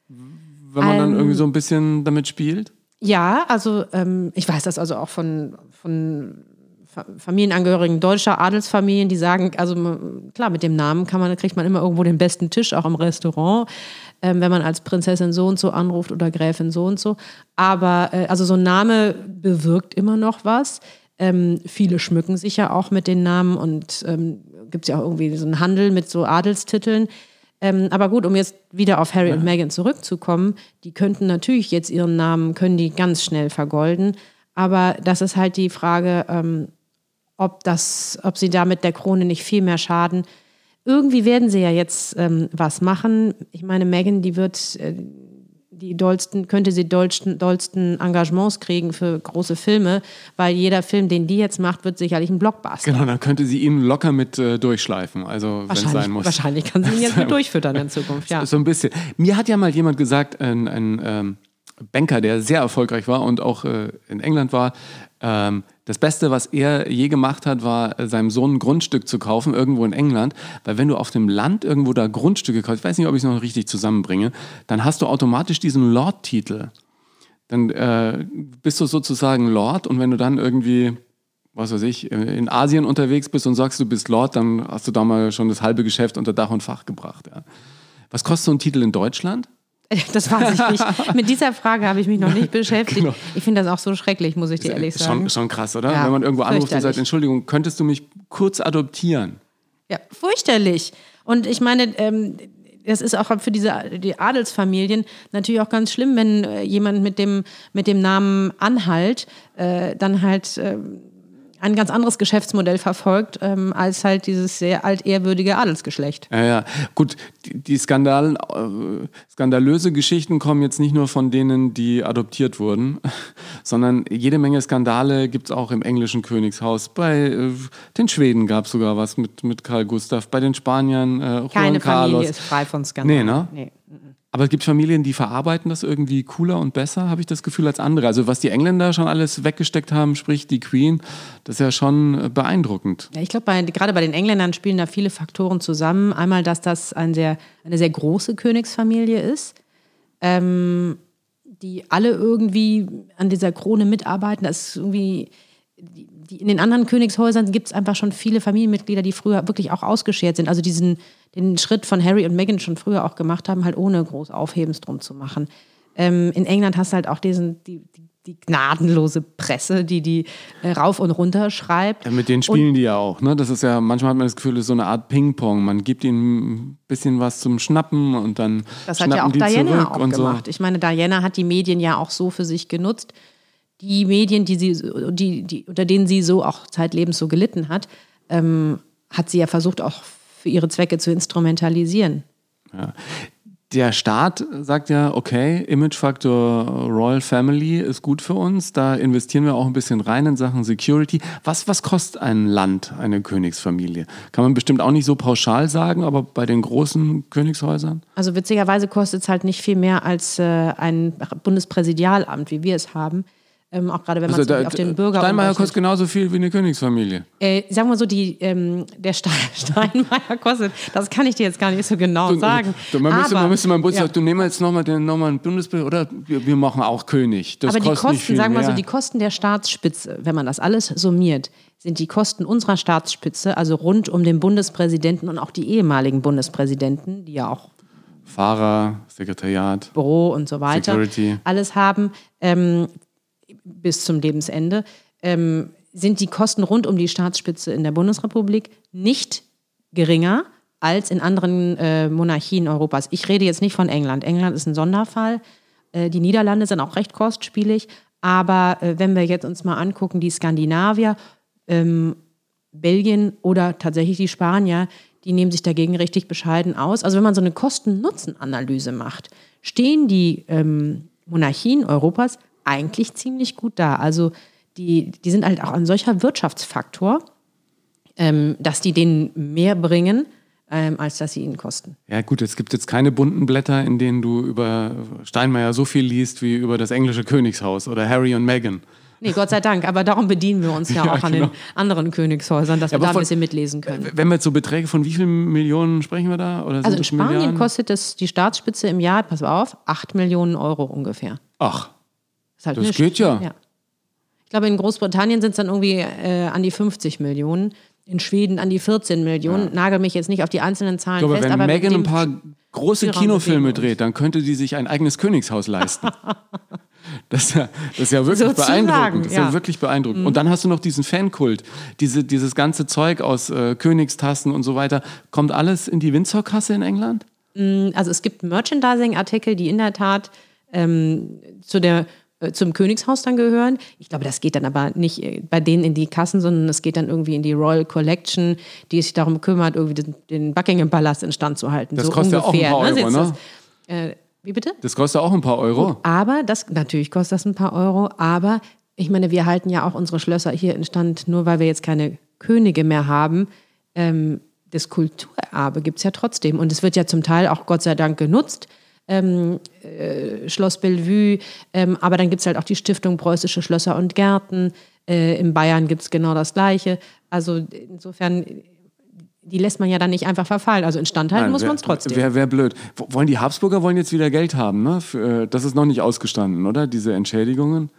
S2: wenn man dann
S1: Ähm,
S2: irgendwie so ein bisschen damit spielt?
S1: Ja, also ähm, ich weiß das also auch von, von Fa- Familienangehörigen deutscher Adelsfamilien, die sagen, also klar, mit dem Namen kann man, kriegt man immer irgendwo den besten Tisch, auch im Restaurant, ähm, wenn man als Prinzessin so und so anruft oder Gräfin so und so. Aber äh, also so ein Name bewirkt immer noch was. Ähm, viele schmücken sich ja auch mit den Namen und ähm, gibt es ja auch irgendwie so einen Handel mit so Adelstiteln. Ähm, aber gut, um jetzt wieder auf Harry und Meghan zurückzukommen, die könnten natürlich jetzt ihren Namen, können die ganz schnell vergolden. Aber das ist halt die Frage, ähm, ob, das, ob sie damit der Krone nicht viel mehr schaden. Irgendwie werden sie ja jetzt ähm, was machen. Ich meine, Meghan, die wird äh, die dollsten, könnte sie dollsten, dollsten Engagements kriegen für große Filme, weil jeder Film, den die jetzt macht, wird sicherlich ein Blockbuster.
S2: Genau, dann könnte sie ihn locker mit äh, durchschleifen, also wenn es sein
S1: Wahrscheinlich,
S2: muss.
S1: wahrscheinlich kann sie ihn jetzt mit durchfüttern in Zukunft, ja.
S2: So ein bisschen. Mir hat ja mal jemand gesagt, ein, ein ähm, Banker, der sehr erfolgreich war und auch äh, in England war, ähm, das Beste, was er je gemacht hat, war, seinem Sohn ein Grundstück zu kaufen, irgendwo in England. Weil wenn du auf dem Land irgendwo da Grundstücke kaufst, ich weiß nicht, ob ich es noch richtig zusammenbringe, dann hast du automatisch diesen Lord-Titel. Dann äh, bist du sozusagen Lord und wenn du dann irgendwie was weiß ich, äh, in Asien unterwegs bist und sagst, du bist Lord, dann hast du da mal schon das halbe Geschäft unter Dach und Fach gebracht. Ja. Was kostet so ein Titel in Deutschland?
S1: Das weiß ich nicht. Mit dieser Frage habe ich mich noch nicht beschäftigt.
S2: Genau.
S1: Ich finde das auch so schrecklich, muss ich dir ehrlich sagen.
S2: Schon, schon krass, oder?
S1: Ja,
S2: Wenn man irgendwo anruft und sagt,
S1: fürchterlich.
S2: Entschuldigung, könntest du mich kurz adoptieren?
S1: Ja, furchterlich. Und ich meine, ähm, das ist auch für diese die Adelsfamilien natürlich auch ganz schlimm, wenn äh, jemand mit dem, mit dem Namen Anhalt äh, dann halt äh, ein ganz anderes Geschäftsmodell verfolgt, ähm, als halt dieses sehr altehrwürdige Adelsgeschlecht.
S2: Ja, ja. Gut, die, die Skandal, äh, skandalöse Geschichten kommen jetzt nicht nur von denen, die adoptiert wurden, sondern jede Menge Skandale gibt es auch im englischen Königshaus. Bei äh, den Schweden gab es sogar was mit, mit Karl Gustav, bei den Spaniern äh, Juan
S1: Keine
S2: Carlos.
S1: Familie ist frei von Skandalen.
S2: Nee, ne?
S1: Nee.
S2: Aber es gibt Familien, die verarbeiten das irgendwie cooler und besser, habe ich das Gefühl, als andere. Also was die Engländer schon alles weggesteckt haben, sprich die Queen, das ist ja schon äh, beeindruckend.
S1: Ja, ich glaube, gerade bei den Engländern spielen da viele Faktoren zusammen. Einmal, dass das ein sehr, eine sehr große Königsfamilie ist, ähm, die alle irgendwie an dieser Krone mitarbeiten. Das ist irgendwie, die, die, in den anderen Königshäusern gibt es einfach schon viele Familienmitglieder, die früher wirklich auch ausgeschert sind. Also diesen den Schritt von Harry und Meghan schon früher auch gemacht haben, halt ohne groß Aufhebens drum zu machen. Ähm, in England hast du halt auch diesen, die, die, die gnadenlose Presse, die die äh, rauf und runter schreibt.
S2: Ja, mit denen spielen die ja auch. Ne? Das ist ja, manchmal hat man das Gefühl, das ist so eine Art Ping-Pong. Man gibt ihnen ein bisschen was zum Schnappen und dann
S1: Das hat ja auch Diana auch
S2: und
S1: gemacht. Ich meine, Diana hat die Medien ja auch so für sich genutzt. Die Medien, die sie, die, die, unter denen sie so auch zeitlebens so gelitten hat, ähm, hat sie ja versucht, auch für ihre Zwecke zu instrumentalisieren.
S2: Ja. Der Staat sagt ja, okay, Imagefaktor Royal Family ist gut für uns. Da investieren wir auch ein bisschen rein in Sachen Security. Was, was kostet ein Land, eine Königsfamilie? Kann man bestimmt auch nicht so pauschal sagen, aber bei den großen Königshäusern?
S1: Also witzigerweise kostet es halt nicht viel mehr als äh, ein Bundespräsidialamt, wie wir es haben. Ähm, auch gerade wenn man
S2: Also da,
S1: auf den Bürger
S2: Steinmeier kostet genauso viel wie eine Königsfamilie.
S1: Äh, sagen wir so, die, ähm, der Ste Steinmeier kostet, das kann ich dir jetzt gar nicht so genau sagen.
S2: Du, man, müsste,
S1: aber,
S2: man müsste mal Bus
S1: ja.
S2: du nehmen jetzt nochmal noch mal einen Bundesbild oder wir, wir machen auch König. Das
S1: aber die Kosten, sagen wir so, die Kosten der Staatsspitze, wenn man das alles summiert, sind die Kosten unserer Staatsspitze, also rund um den Bundespräsidenten und auch die ehemaligen Bundespräsidenten, die ja auch
S2: Fahrer, Sekretariat.
S1: Büro und so weiter,
S2: Security.
S1: alles haben, ähm, bis zum Lebensende, ähm, sind die Kosten rund um die Staatsspitze in der Bundesrepublik nicht geringer als in anderen äh, Monarchien Europas. Ich rede jetzt nicht von England. England ist ein Sonderfall. Äh, die Niederlande sind auch recht kostspielig. Aber äh, wenn wir jetzt uns mal angucken, die Skandinavier, ähm, Belgien oder tatsächlich die Spanier, die nehmen sich dagegen richtig bescheiden aus. Also wenn man so eine Kosten-Nutzen-Analyse macht, stehen die ähm, Monarchien Europas eigentlich ziemlich gut da. Also die, die sind halt auch ein solcher Wirtschaftsfaktor, ähm, dass die denen mehr bringen, ähm, als dass sie ihnen kosten.
S2: Ja gut, es gibt jetzt keine bunten Blätter, in denen du über Steinmeier so viel liest wie über das englische Königshaus oder Harry und Meghan.
S1: Nee, Gott sei Dank, aber darum bedienen wir uns ja,
S2: Ja,
S1: auch an
S2: genau.
S1: den anderen Königshäusern, dass wir
S2: aber
S1: da ein
S2: von-
S1: bisschen mitlesen können.
S2: Wenn wir jetzt so Beträge von wie vielen Millionen sprechen wir da?
S1: Also in Spanien
S2: Milliarden?
S1: kostet das die Staatsspitze im Jahr, pass auf, 8 Millionen Euro ungefähr.
S2: Ach,
S1: halt
S2: Das geht ja.
S1: Ich glaube, in Großbritannien sind es dann irgendwie äh, an die 50 Millionen, in Schweden an die 14 Millionen. Nagel mich jetzt nicht auf die einzelnen Zahlen
S2: ich glaube,
S1: fest,
S2: wenn
S1: aber dem
S2: ein paar große
S1: Spielraum
S2: Kinofilme dreht, dann könnte die sich ein eigenes Königshaus leisten. Das ist, ja, das ist ja wirklich
S1: Sozusagen,
S2: beeindruckend. Das ist ja.
S1: ja. Mhm.
S2: wirklich beeindruckend. Und dann hast du noch diesen Fankult. Diese, dieses ganze Zeug aus äh, Königstassen und so weiter. Kommt alles in die Windsor-Kasse in England?
S1: Also es gibt Merchandising-Artikel, die in der Tat ähm, zu der, zum Königshaus dann gehören. Ich glaube, das geht dann aber nicht äh, bei denen in die Kassen, sondern es geht dann irgendwie in die Royal Collection, die sich darum kümmert, irgendwie den, den Buckingham-Palast instand zu halten.
S2: Das
S1: so
S2: kostet ja auch ein
S1: ungefähr.
S2: paar Euro,
S1: Jetzt
S2: ne?
S1: das, äh, wie bitte?
S2: Das kostet auch ein paar Euro.
S1: Aber das natürlich kostet das ein paar Euro, aber ich meine, wir halten ja auch unsere Schlösser hier instand, nur weil wir jetzt keine Könige mehr haben. Ähm, das Kulturerbe gibt es ja trotzdem. Und es wird ja zum Teil auch Gott sei Dank genutzt. Ähm, äh, Schloss Bellevue, ähm, aber dann gibt es halt auch die Stiftung Preußische Schlösser und Gärten. Äh, in Bayern gibt es genau das Gleiche. Also insofern, die lässt man ja dann nicht einfach verfallen. Also instand halten
S2: Nein,
S1: muss man es trotzdem.
S2: Wäre wär blöd. Wollen die Habsburger wollen jetzt wieder Geld haben, ne? Für, äh, das ist noch nicht ausgestanden, oder? Diese Entschädigungen.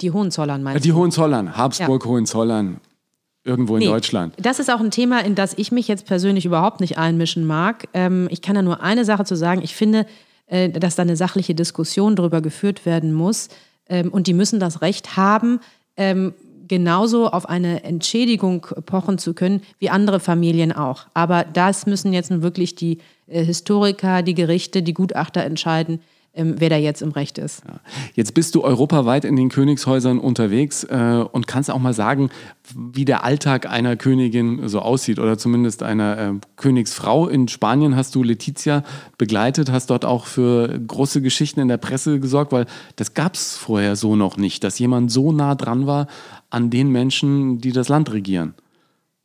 S1: die Hohenzollern
S2: Äh,
S1: meinst
S2: Die Hohenzollern, Habsburg, Hohenzollern, irgendwo in
S1: Nee,
S2: Deutschland.
S1: Das ist auch ein Thema, in das ich mich jetzt persönlich überhaupt nicht einmischen mag. Ähm, ich kann da nur eine Sache zu sagen. Ich finde, äh, dass da eine sachliche Diskussion darüber geführt werden muss. Ähm, und die müssen das Recht haben, ähm, genauso auf eine Entschädigung pochen zu können, wie andere Familien auch. Aber das müssen jetzt nun wirklich die äh, Historiker, die Gerichte, die Gutachter entscheiden, ähm, wer da jetzt im Recht ist.
S2: Jetzt bist du europaweit in den Königshäusern unterwegs äh, und kannst auch mal sagen, wie der Alltag einer Königin so aussieht oder zumindest einer äh, Königsfrau. In Spanien hast du Letizia begleitet, hast dort auch für große Geschichten in der Presse gesorgt, weil das gab es vorher so noch nicht, dass jemand so nah dran war an den Menschen, die das Land regieren.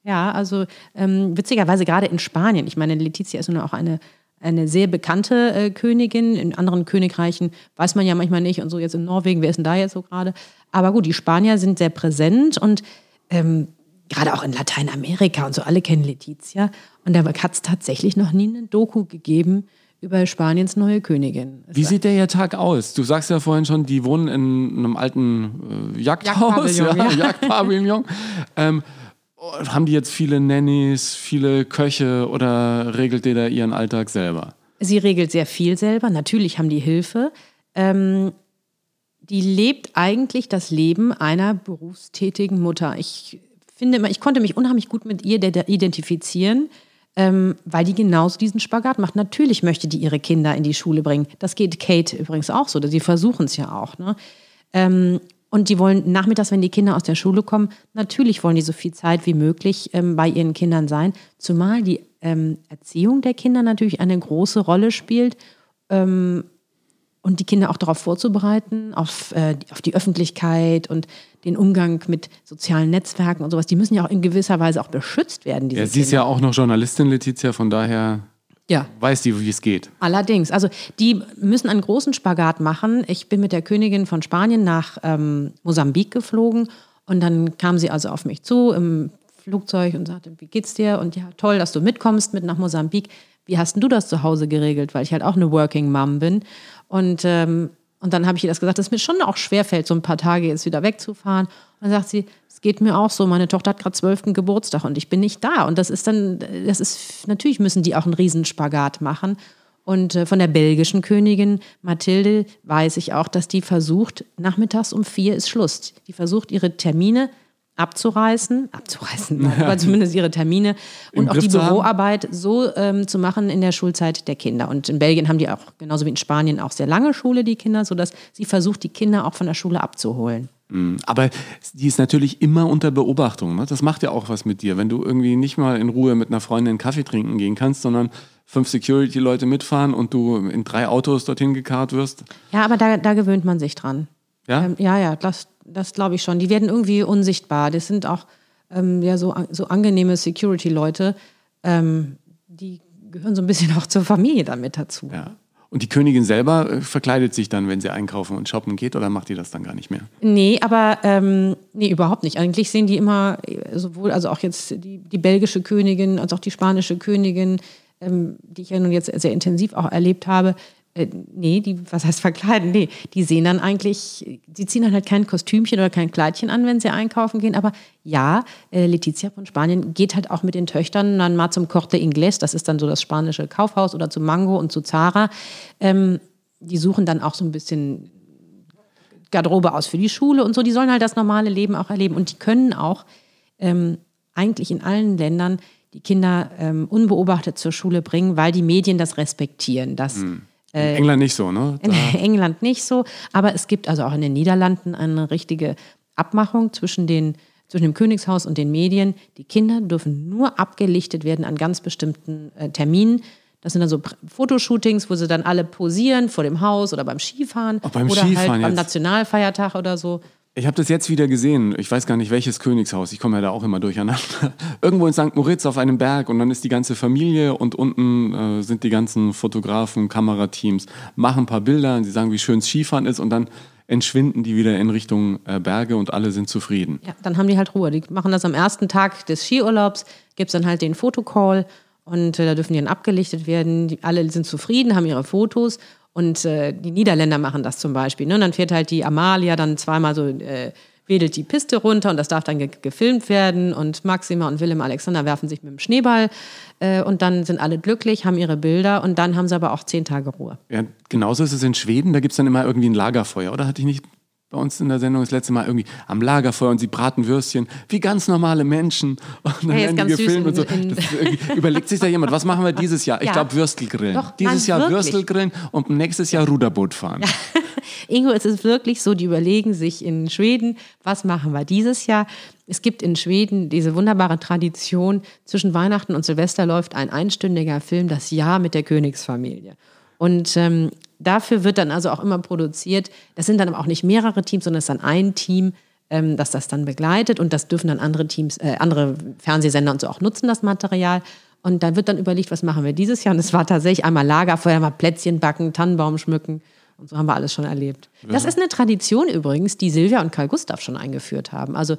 S1: Ja, also ähm, witzigerweise gerade in Spanien. Ich meine, Letizia ist nun auch eine, eine sehr bekannte äh, Königin. In anderen Königreichen weiß man ja manchmal nicht. Und so jetzt in Norwegen, wer ist denn da jetzt so gerade? Aber gut, die Spanier sind sehr präsent und ähm, gerade auch in Lateinamerika und so, alle kennen Letizia. Und da hat es tatsächlich noch nie eine Doku gegeben über Spaniens neue Königin.
S2: Wie sieht der ihr Tag aus? Du sagst ja vorhin schon, die wohnen in einem alten äh, Jagdhaus,
S1: Jagdpavillon,
S2: ja,
S1: ja.
S2: Jagdpavillon. ähm, haben die jetzt viele Nannies, viele Köche oder regelt da ihren Alltag selber?
S1: Sie regelt sehr viel selber. Natürlich haben die Hilfe. Ähm, die lebt eigentlich das Leben einer berufstätigen Mutter. Ich finde immer, ich konnte mich unheimlich gut mit ihr de- de- identifizieren, ähm, weil die genauso diesen Spagat macht. Natürlich möchte die ihre Kinder in die Schule bringen. Das geht Kate übrigens auch so. Sie versuchen es ja auch. Ne? Ähm, und die wollen nachmittags, wenn die Kinder aus der Schule kommen, natürlich wollen die so viel Zeit wie möglich ähm, bei ihren Kindern sein. Zumal die ähm, Erziehung der Kinder natürlich eine große Rolle spielt. Ähm, und die Kinder auch darauf vorzubereiten, auf, äh, auf die Öffentlichkeit und den Umgang mit sozialen Netzwerken und sowas. Die müssen ja auch in gewisser Weise auch beschützt werden, diese
S2: Ja, sie ist
S1: Kinder.
S2: ja auch noch Journalistin, Letizia, von daher
S1: Ja.
S2: weiß die, wie es geht.
S1: Allerdings, also die müssen einen großen Spagat machen. Ich bin mit der Königin von Spanien nach ähm, Mosambik geflogen und dann kam sie also auf mich zu im Flugzeug und sagte, wie geht's dir? Und ja, toll, dass du mitkommst mit nach Mosambik. Wie hast denn du das zu Hause geregelt? Weil ich halt auch eine Working Mom bin. Und, ähm, und dann habe ich ihr das gesagt, dass es mir schon auch schwerfällt, so ein paar Tage jetzt wieder wegzufahren. Und dann sagt sie, es geht mir auch so, meine Tochter hat gerade zwölften Geburtstag und ich bin nicht da. Und das ist dann, das ist, natürlich müssen die auch einen Riesenspagat machen. Und äh, von der belgischen Königin Mathilde weiß ich auch, dass die versucht, nachmittags um vier ist Schluss. Die versucht, ihre Termine abzureißen, abzureißen, aber zumindest ihre Termine
S2: Im
S1: und auch
S2: Griff
S1: die. Büroarbeit so ähm, zu machen in der Schulzeit der Kinder. Und in Belgien haben die auch, genauso wie in Spanien, auch sehr lange Schule, die Kinder, sodass sie versucht, die Kinder auch von der Schule abzuholen.
S2: Aber die ist natürlich immer unter Beobachtung. Ne? Das macht ja auch was mit dir, wenn du irgendwie nicht mal in Ruhe mit einer Freundin einen Kaffee trinken gehen kannst, sondern fünf Security-Leute mitfahren und du in drei Autos dorthin gekarrt wirst.
S1: Ja, aber da, da gewöhnt man sich dran.
S2: Ja?
S1: Ähm, ja, ja, das, das glaube ich schon. Die werden irgendwie unsichtbar. Das sind auch ähm, ja, so, so angenehme Security-Leute. Ähm, die gehören so ein bisschen auch zur Familie damit dazu.
S2: ja. Und die Königin selber äh, verkleidet sich dann, wenn sie einkaufen und shoppen geht, oder macht die das dann gar nicht mehr?
S1: Nee, aber ähm, nee, überhaupt nicht. Eigentlich sehen die immer äh, sowohl, also auch jetzt die, die belgische Königin als auch die spanische Königin, ähm, die ich ja nun jetzt sehr intensiv auch erlebt habe. Äh, nee, die, was heißt verkleiden? Nee, die sehen dann eigentlich, die ziehen dann halt kein Kostümchen oder kein Kleidchen an, wenn sie einkaufen gehen. Aber ja, äh, Letizia von Spanien geht halt auch mit den Töchtern dann mal zum Corte Inglés, das ist dann so das spanische Kaufhaus, oder zu Mango und zu Zara. Ähm, die suchen dann auch so ein bisschen Garderobe aus für die Schule und so. Die sollen halt das normale Leben auch erleben. Und die können auch ähm, eigentlich in allen Ländern die Kinder ähm, unbeobachtet zur Schule bringen, weil die Medien das respektieren. Das
S2: In England nicht so, ne?
S1: in England nicht so. Aber es gibt also auch in den Niederlanden eine richtige Abmachung zwischen, den, zwischen dem Königshaus und den Medien. Die Kinder dürfen nur abgelichtet werden an ganz bestimmten äh, Terminen. Das sind dann so Fotoshootings, wo sie dann alle posieren vor dem Haus oder beim Skifahren
S2: Auch beim
S1: oder
S2: Skifahren
S1: halt beim
S2: jetzt.
S1: Nationalfeiertag oder so.
S2: Ich habe das jetzt wieder gesehen. Ich weiß gar nicht, welches Königshaus. Ich komme ja da auch immer durcheinander. Irgendwo in St. Moritz auf einem Berg und dann ist die ganze Familie und unten äh, sind die ganzen Fotografen, Kamerateams, machen ein paar Bilder und sie sagen, wie schön Skifahren ist und dann entschwinden die wieder in Richtung äh, Berge und alle sind zufrieden.
S1: Ja, dann haben die halt Ruhe. Die machen das am ersten Tag des Skiurlaubs, gibt es dann halt den Fotocall und äh, da dürfen die dann abgelichtet werden. Die, alle sind zufrieden, haben ihre Fotos und äh, die Niederländer machen das zum Beispiel. Ne? Und dann fährt halt die Amalia dann zweimal so, äh, wedelt die Piste runter und das darf dann ge gefilmt werden und Maxima und Willem Alexander werfen sich mit dem Schneeball äh, und dann sind alle glücklich, haben ihre Bilder und dann haben sie aber auch zehn Tage Ruhe.
S2: Ja, genauso ist es in Schweden. Da gibt es dann immer irgendwie ein Lagerfeuer. Oder hatte ich nicht bei uns in der Sendung das letzte Mal irgendwie am Lagerfeuer und sie braten Würstchen wie ganz normale Menschen. Und dann
S1: Ja, ist
S2: werden die gefilmt und so. überlegt sich da jemand, was machen wir dieses Jahr? Ich
S1: Ja.
S2: glaube Würstelgrillen.
S1: Doch,
S2: dieses Jahr
S1: wirklich.
S2: Würstelgrillen und nächstes Jahr Ruderboot fahren.
S1: Ingo, es ist wirklich so, die überlegen sich in Schweden, was machen wir dieses Jahr? Es gibt in Schweden diese wunderbare Tradition, zwischen Weihnachten und Silvester läuft ein einstündiger Film, das Jahr mit der Königsfamilie. Und ähm, dafür wird dann also auch immer produziert, das sind dann aber auch nicht mehrere Teams, sondern es ist dann ein Team, ähm, das das dann begleitet und das dürfen dann andere Teams, äh, andere Fernsehsender und so auch nutzen, das Material. Und da wird dann überlegt, was machen wir dieses Jahr? Und es war tatsächlich einmal Lagerfeuer, mal Plätzchen backen, Tannenbaum schmücken. Und so haben wir alles schon erlebt. Das ist eine Tradition übrigens, die Silvia und Karl Gustav schon eingeführt haben. Also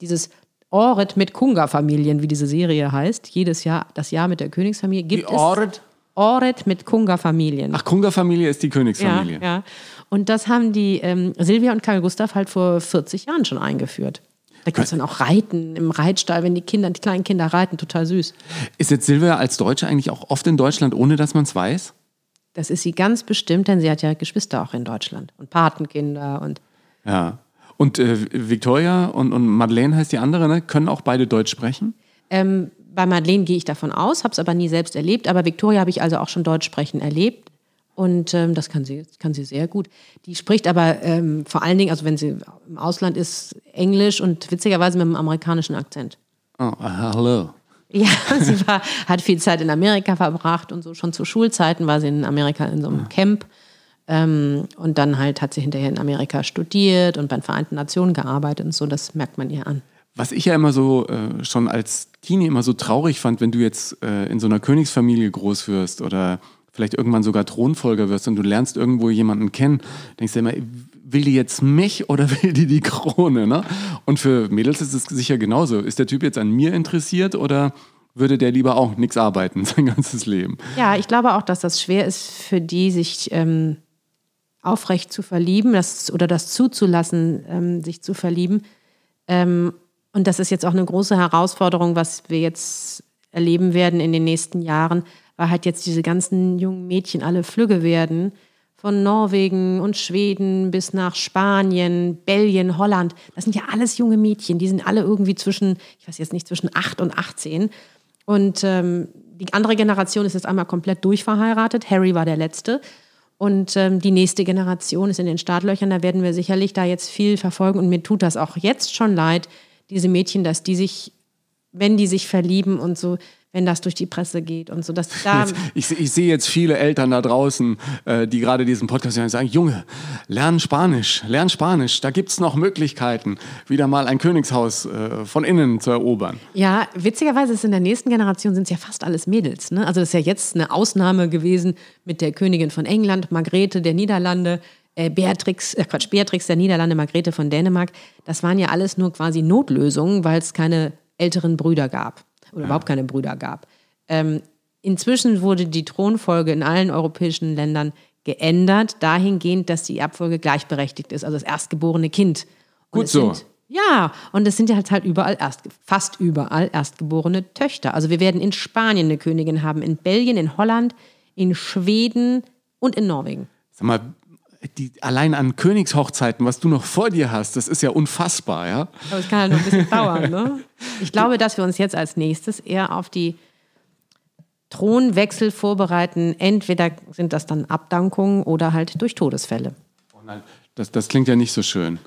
S1: dieses Oret mit Kunga-Familien, wie diese Serie heißt, jedes Jahr, das Jahr mit der Königsfamilie, gibt
S2: Die
S1: es
S2: Oret?
S1: Oret mit Kunga-Familien.
S2: Ach, Kunga-Familie ist die
S1: Ja,
S2: Königsfamilie.
S1: ja. Und das haben die ähm, Silvia und Karl Gustav halt vor 40 Jahren schon eingeführt. Da gibt es dann auch Reiten im Reitstall, wenn die Kinder, die kleinen Kinder reiten, total süß.
S2: Ist jetzt Silvia als Deutsche eigentlich auch oft in Deutschland, ohne dass man es weiß?
S1: Das ist sie ganz bestimmt, denn sie hat ja Geschwister auch in Deutschland und Patenkinder und
S2: Ja. Und äh, Victoria und, und Madeleine heißt die andere, ne? können auch beide Deutsch sprechen?
S1: Ähm, bei Madeleine gehe ich davon aus, habe es aber nie selbst erlebt. Aber Victoria habe ich also auch schon Deutsch sprechen erlebt. Und ähm, das kann sie, kann sie sehr gut. Die spricht aber ähm, vor allen Dingen, also wenn sie im Ausland ist, Englisch und witzigerweise mit einem amerikanischen Akzent.
S2: Oh, ah, hallo.
S1: Ja, sie war, hat viel Zeit in Amerika verbracht und so. Schon zu Schulzeiten war sie in Amerika in so einem Camp. Ähm, und dann halt hat sie hinterher in Amerika studiert und bei den Vereinten Nationen gearbeitet und so. Das merkt man ihr an.
S2: Was ich ja immer so äh, schon als Teenie immer so traurig fand, wenn du jetzt äh, in so einer Königsfamilie groß wirst oder vielleicht irgendwann sogar Thronfolger wirst und du lernst irgendwo jemanden kennen, denkst du immer, will die jetzt mich oder will die die Krone? Ne? Und für Mädels ist es sicher genauso. Ist der Typ jetzt an mir interessiert oder würde der lieber auch nichts arbeiten sein ganzes Leben?
S1: Ja, ich glaube auch, dass das schwer ist für die, sich ähm, aufrecht zu verlieben das, oder das zuzulassen, ähm, sich zu verlieben. Ähm, und das ist jetzt auch eine große Herausforderung, was wir jetzt erleben werden in den nächsten Jahren, weil halt jetzt diese ganzen jungen Mädchen alle flügge werden. Von Norwegen und Schweden bis nach Spanien, Belgien, Holland. Das sind ja alles junge Mädchen. Die sind alle irgendwie zwischen, ich weiß jetzt nicht, zwischen 8 und 18. Und ähm, die andere Generation ist jetzt einmal komplett durchverheiratet. Harry war der Letzte. Und ähm, die nächste Generation ist in den Startlöchern. Da werden wir sicherlich da jetzt viel verfolgen. Und mir tut das auch jetzt schon leid, diese Mädchen, dass die sich, wenn die sich verlieben und so, wenn das durch die Presse geht und so. Dass da
S2: ich, ich, sehe jetzt viele Eltern da draußen, äh, die gerade diesen Podcast hören, sagen, Junge, lern Spanisch, lern Spanisch, da gibt es noch Möglichkeiten, wieder mal ein Königshaus äh, von innen zu erobern.
S1: Ja, witzigerweise ist in der nächsten Generation sind es ja fast alles Mädels. Ne? Also das ist ja jetzt eine Ausnahme gewesen mit der Königin von England, Margrethe der Niederlande, Beatrix, äh Quatsch, Beatrix der Niederlande, Margrethe von Dänemark. Das waren ja alles nur quasi Notlösungen, weil es keine älteren Brüder gab oder ja. überhaupt keine Brüder gab. Ähm, inzwischen wurde die Thronfolge in allen europäischen Ländern geändert, dahingehend, dass die Abfolge gleichberechtigt ist, also das erstgeborene Kind.
S2: Und Gut so.
S1: Sind, ja, und es sind ja halt überall erst, fast überall erstgeborene Töchter. Also wir werden in Spanien eine Königin haben, in Belgien, in Holland, in Schweden und in Norwegen.
S2: Sag mal, die, allein an Königshochzeiten, was du noch vor dir hast, das ist ja unfassbar, ja?
S1: Aber es kann halt noch ein bisschen dauern, ne? Ich glaube, dass wir uns jetzt als nächstes eher auf die Thronwechsel vorbereiten. Entweder sind das dann Abdankungen oder halt durch Todesfälle.
S2: Oh nein, das, das klingt ja nicht so schön.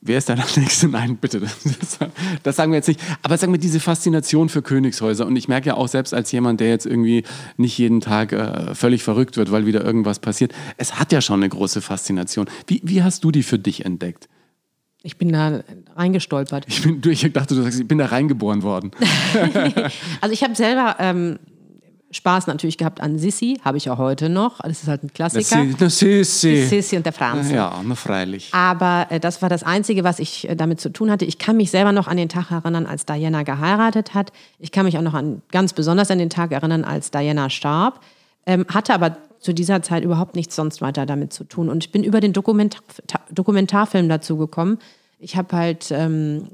S2: Wer ist da der Nächste? Nein, bitte. Das, das, sagen wir jetzt nicht. Aber sagen wir diese Faszination für Königshäuser. Und ich merke ja auch selbst als jemand, der jetzt irgendwie nicht jeden Tag äh, völlig verrückt wird, weil wieder irgendwas passiert. Es hat ja schon eine große Faszination. Wie, wie hast du die für dich entdeckt?
S1: Ich bin da reingestolpert.
S2: Ich, bin, ich dachte, du sagst, ich bin da reingeboren worden.
S1: also ich habe selber ähm, Spaß natürlich gehabt an Sissi, habe ich auch heute noch. Das ist halt ein Klassiker.
S2: Der Sissi.
S1: Sissi und der Franz.
S2: Ja, na freilich.
S1: Aber äh, das war das Einzige, was ich äh, damit zu tun hatte. Ich kann mich selber noch an den Tag erinnern, als Diana geheiratet hat. Ich kann mich auch noch an, ganz besonders an den Tag erinnern, als Diana starb. Ähm, hatte aber zu dieser Zeit überhaupt nichts sonst weiter damit zu tun. Und ich bin über den Dokumentar Dokumentarfilm dazu gekommen. Ich habe halt ähm,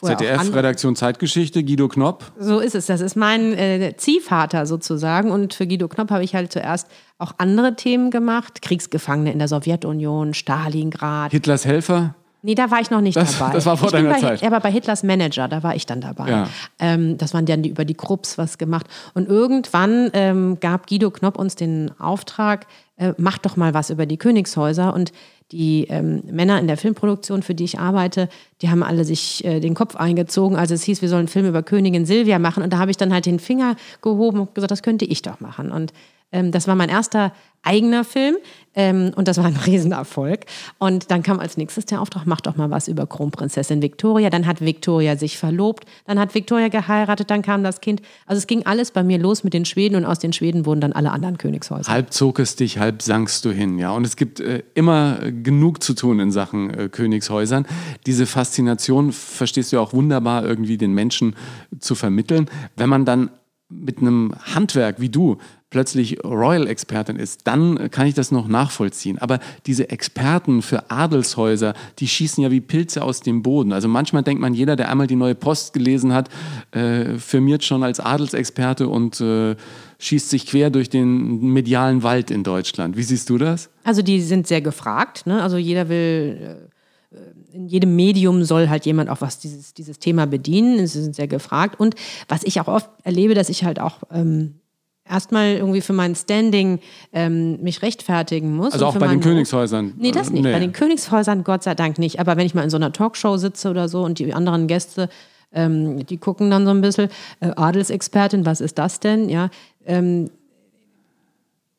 S2: ZDF-Redaktion Zeitgeschichte, Guido Knopp.
S1: So ist es. Das ist mein äh, Ziehvater sozusagen. Und für Guido Knopp habe ich halt zuerst auch andere Themen gemacht. Kriegsgefangene in der Sowjetunion, Stalingrad.
S2: Hitlers Helfer?
S1: Nee, da war ich noch nicht
S2: das,
S1: dabei.
S2: Das war vor
S1: ich
S2: deiner
S1: bei,
S2: Zeit.
S1: Er war bei Hitlers Manager, da war ich dann dabei. Ja. Ähm, das waren dann die, über die Krupps was gemacht. Und irgendwann ähm, gab Guido Knopp uns den Auftrag, äh, mach doch mal was über die Königshäuser. Und die ähm, Männer in der Filmproduktion, für die ich arbeite, die haben alle sich äh, den Kopf eingezogen. Also es hieß, wir sollen einen Film über Königin Silvia machen. Und da habe ich dann halt den Finger gehoben und gesagt, das könnte ich doch machen. Und ähm, das war mein erster eigener Film ähm, und das war ein Riesenerfolg. Und dann kam als nächstes der Auftrag, mach doch mal was über Kronprinzessin Victoria. Dann hat Victoria sich verlobt, dann hat Victoria geheiratet, dann kam das Kind. Also es ging alles bei mir los mit den Schweden und aus den Schweden wurden dann alle anderen Königshäuser.
S2: Halb zog es dich, halb sankst du hin, ja. Und es gibt äh, immer genug zu tun in Sachen äh, Königshäusern. Diese Faszination verstehst du auch wunderbar irgendwie den Menschen zu vermitteln. Wenn man dann mit einem Handwerk wie du plötzlich Royal-Expertin ist, dann kann ich das noch nachvollziehen. Aber diese Experten für Adelshäuser, die schießen ja wie Pilze aus dem Boden. Also manchmal denkt man, jeder, der einmal die neue Post gelesen hat, äh, firmiert schon als Adelsexperte und äh, schießt sich quer durch den medialen Wald in Deutschland. Wie siehst du das?
S1: Also die sind sehr gefragt. Ne? Also jeder will äh, in jedem Medium soll halt jemand auch was dieses, dieses Thema bedienen. Sie sind sehr gefragt. Und was ich auch oft erlebe, dass ich halt auch ähm, erstmal irgendwie für mein Standing ähm, mich rechtfertigen muss.
S2: Also auch bei den Königshäusern?
S1: Nee, das nicht. Nee. Bei den Königshäusern Gott sei Dank nicht. Aber wenn ich mal in so einer Talkshow sitze oder so und die anderen Gäste, ähm, die gucken dann so ein bisschen, äh, Adelsexpertin, was ist das denn? Ja, ähm,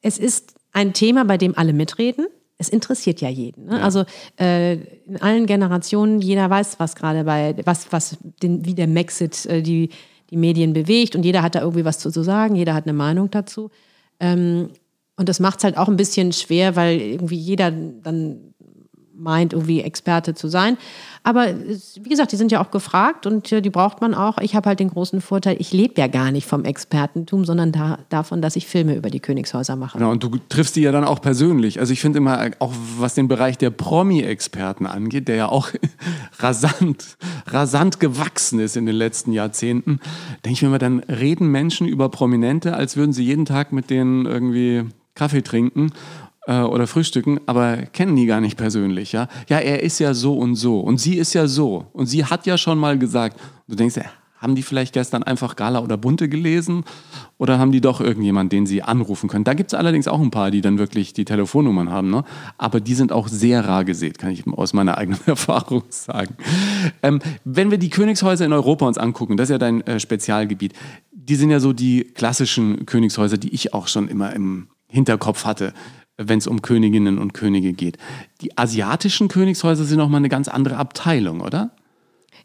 S1: es ist ein Thema, bei dem alle mitreden. es interessiert ja jeden. Ne? Ja. Also äh, in allen Generationen, jeder weiß, was gerade bei, was, was den, wie der Maxit äh, die, die Medien bewegt und jeder hat da irgendwie was zu, zu sagen, jeder hat eine Meinung dazu. Ähm, und das macht es halt auch ein bisschen schwer, weil irgendwie jeder dann meint, irgendwie Experte zu sein. Aber wie gesagt, die sind ja auch gefragt und die braucht man auch. Ich habe halt den großen Vorteil, ich lebe ja gar nicht vom Expertentum, sondern da, davon, dass ich Filme über die Königshäuser mache.
S2: Genau, und du triffst die ja dann auch persönlich. Also ich finde immer, auch was den Bereich der Promi-Experten angeht, der ja auch rasant, rasant gewachsen ist in den letzten Jahrzehnten, denke ich mir immer, dann reden Menschen über Prominente, als würden sie jeden Tag mit denen irgendwie Kaffee trinken äh, oder frühstücken, aber kennen die gar nicht persönlich, ja. Ja, er ist ja so und so und sie ist ja so und sie hat ja schon mal gesagt. Du denkst, haben die vielleicht gestern einfach Gala oder Bunte gelesen oder haben die doch irgendjemand, den sie anrufen können? Da gibt es allerdings auch ein paar, die dann wirklich die Telefonnummern haben, ne? aber die sind auch sehr rar gesät, kann ich aus meiner eigenen Erfahrung sagen. Ähm, wenn wir die Königshäuser in Europa uns angucken, das ist ja dein äh, Spezialgebiet, die sind ja so die klassischen Königshäuser, die ich auch schon immer im Hinterkopf hatte wenn es um Königinnen und Könige geht. Die asiatischen Königshäuser sind nochmal eine ganz andere Abteilung, oder?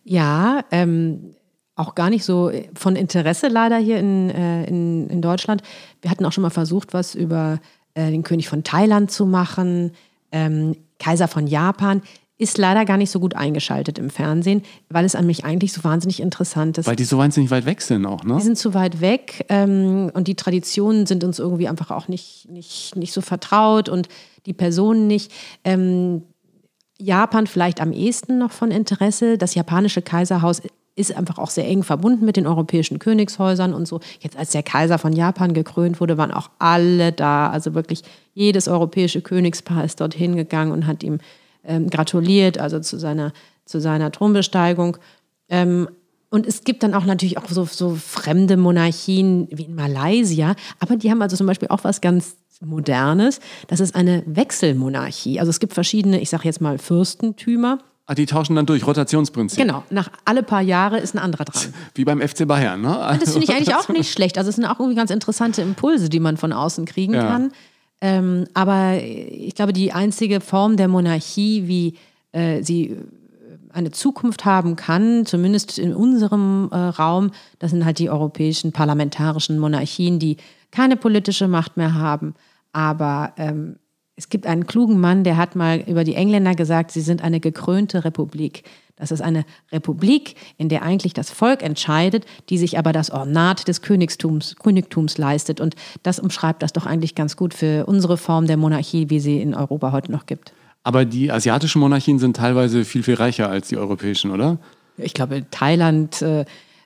S1: Ja, ähm, auch gar nicht so von Interesse leider hier in, äh, in, in, Deutschland. Wir hatten auch schon mal versucht, was über äh, den König von Thailand zu machen, ähm, Kaiser von Japan ist leider gar nicht so gut eingeschaltet im Fernsehen, weil es an mich eigentlich so wahnsinnig interessant ist.
S2: Weil die so wahnsinnig weit weg sind auch, ne?
S1: Die sind zu weit weg ähm, und die Traditionen sind uns irgendwie einfach auch nicht, nicht, nicht so vertraut und die Personen nicht. Ähm, Japan vielleicht am ehesten noch von Interesse. Das japanische Kaiserhaus ist einfach auch sehr eng verbunden mit den europäischen Königshäusern und so. Jetzt, als der Kaiser von Japan gekrönt wurde, waren auch alle da. Also wirklich jedes europäische Königspaar ist dorthin gegangen und hat ihm ähm, gratuliert, also zu seiner, zu seiner Thronbesteigung. Ähm, und es gibt dann auch natürlich auch so, so fremde Monarchien wie in Malaysia, aber die haben also zum Beispiel auch was ganz Modernes. Das ist eine Wechselmonarchie. Also es gibt verschiedene, ich sage jetzt mal Fürstentümer.
S2: Ah, die tauschen dann durch, Rotationsprinzip.
S1: Genau, nach alle paar Jahre ist ein anderer dran.
S2: Wie beim FC Bayern, ne?
S1: Und das finde ich eigentlich auch nicht schlecht. Also es sind auch irgendwie ganz interessante Impulse, die man von außen kriegen ja. kann. Ähm, aber ich glaube, die einzige Form der Monarchie, wie äh, sie eine Zukunft haben kann, zumindest in unserem äh, Raum, das sind halt die europäischen parlamentarischen Monarchien, die keine politische Macht mehr haben. Aber ähm, es gibt einen klugen Mann, der hat mal über die Engländer gesagt, sie sind eine gekrönte Republik. Das ist eine Republik, in der eigentlich das Volk entscheidet, die sich aber das Ornat des Königtums, Königtums leistet. Und das umschreibt das doch eigentlich ganz gut für unsere Form der Monarchie, wie sie in Europa heute noch gibt.
S2: Aber die asiatischen Monarchien sind teilweise viel, viel reicher als die europäischen, oder?
S1: Ich glaube, Thailand. Äh,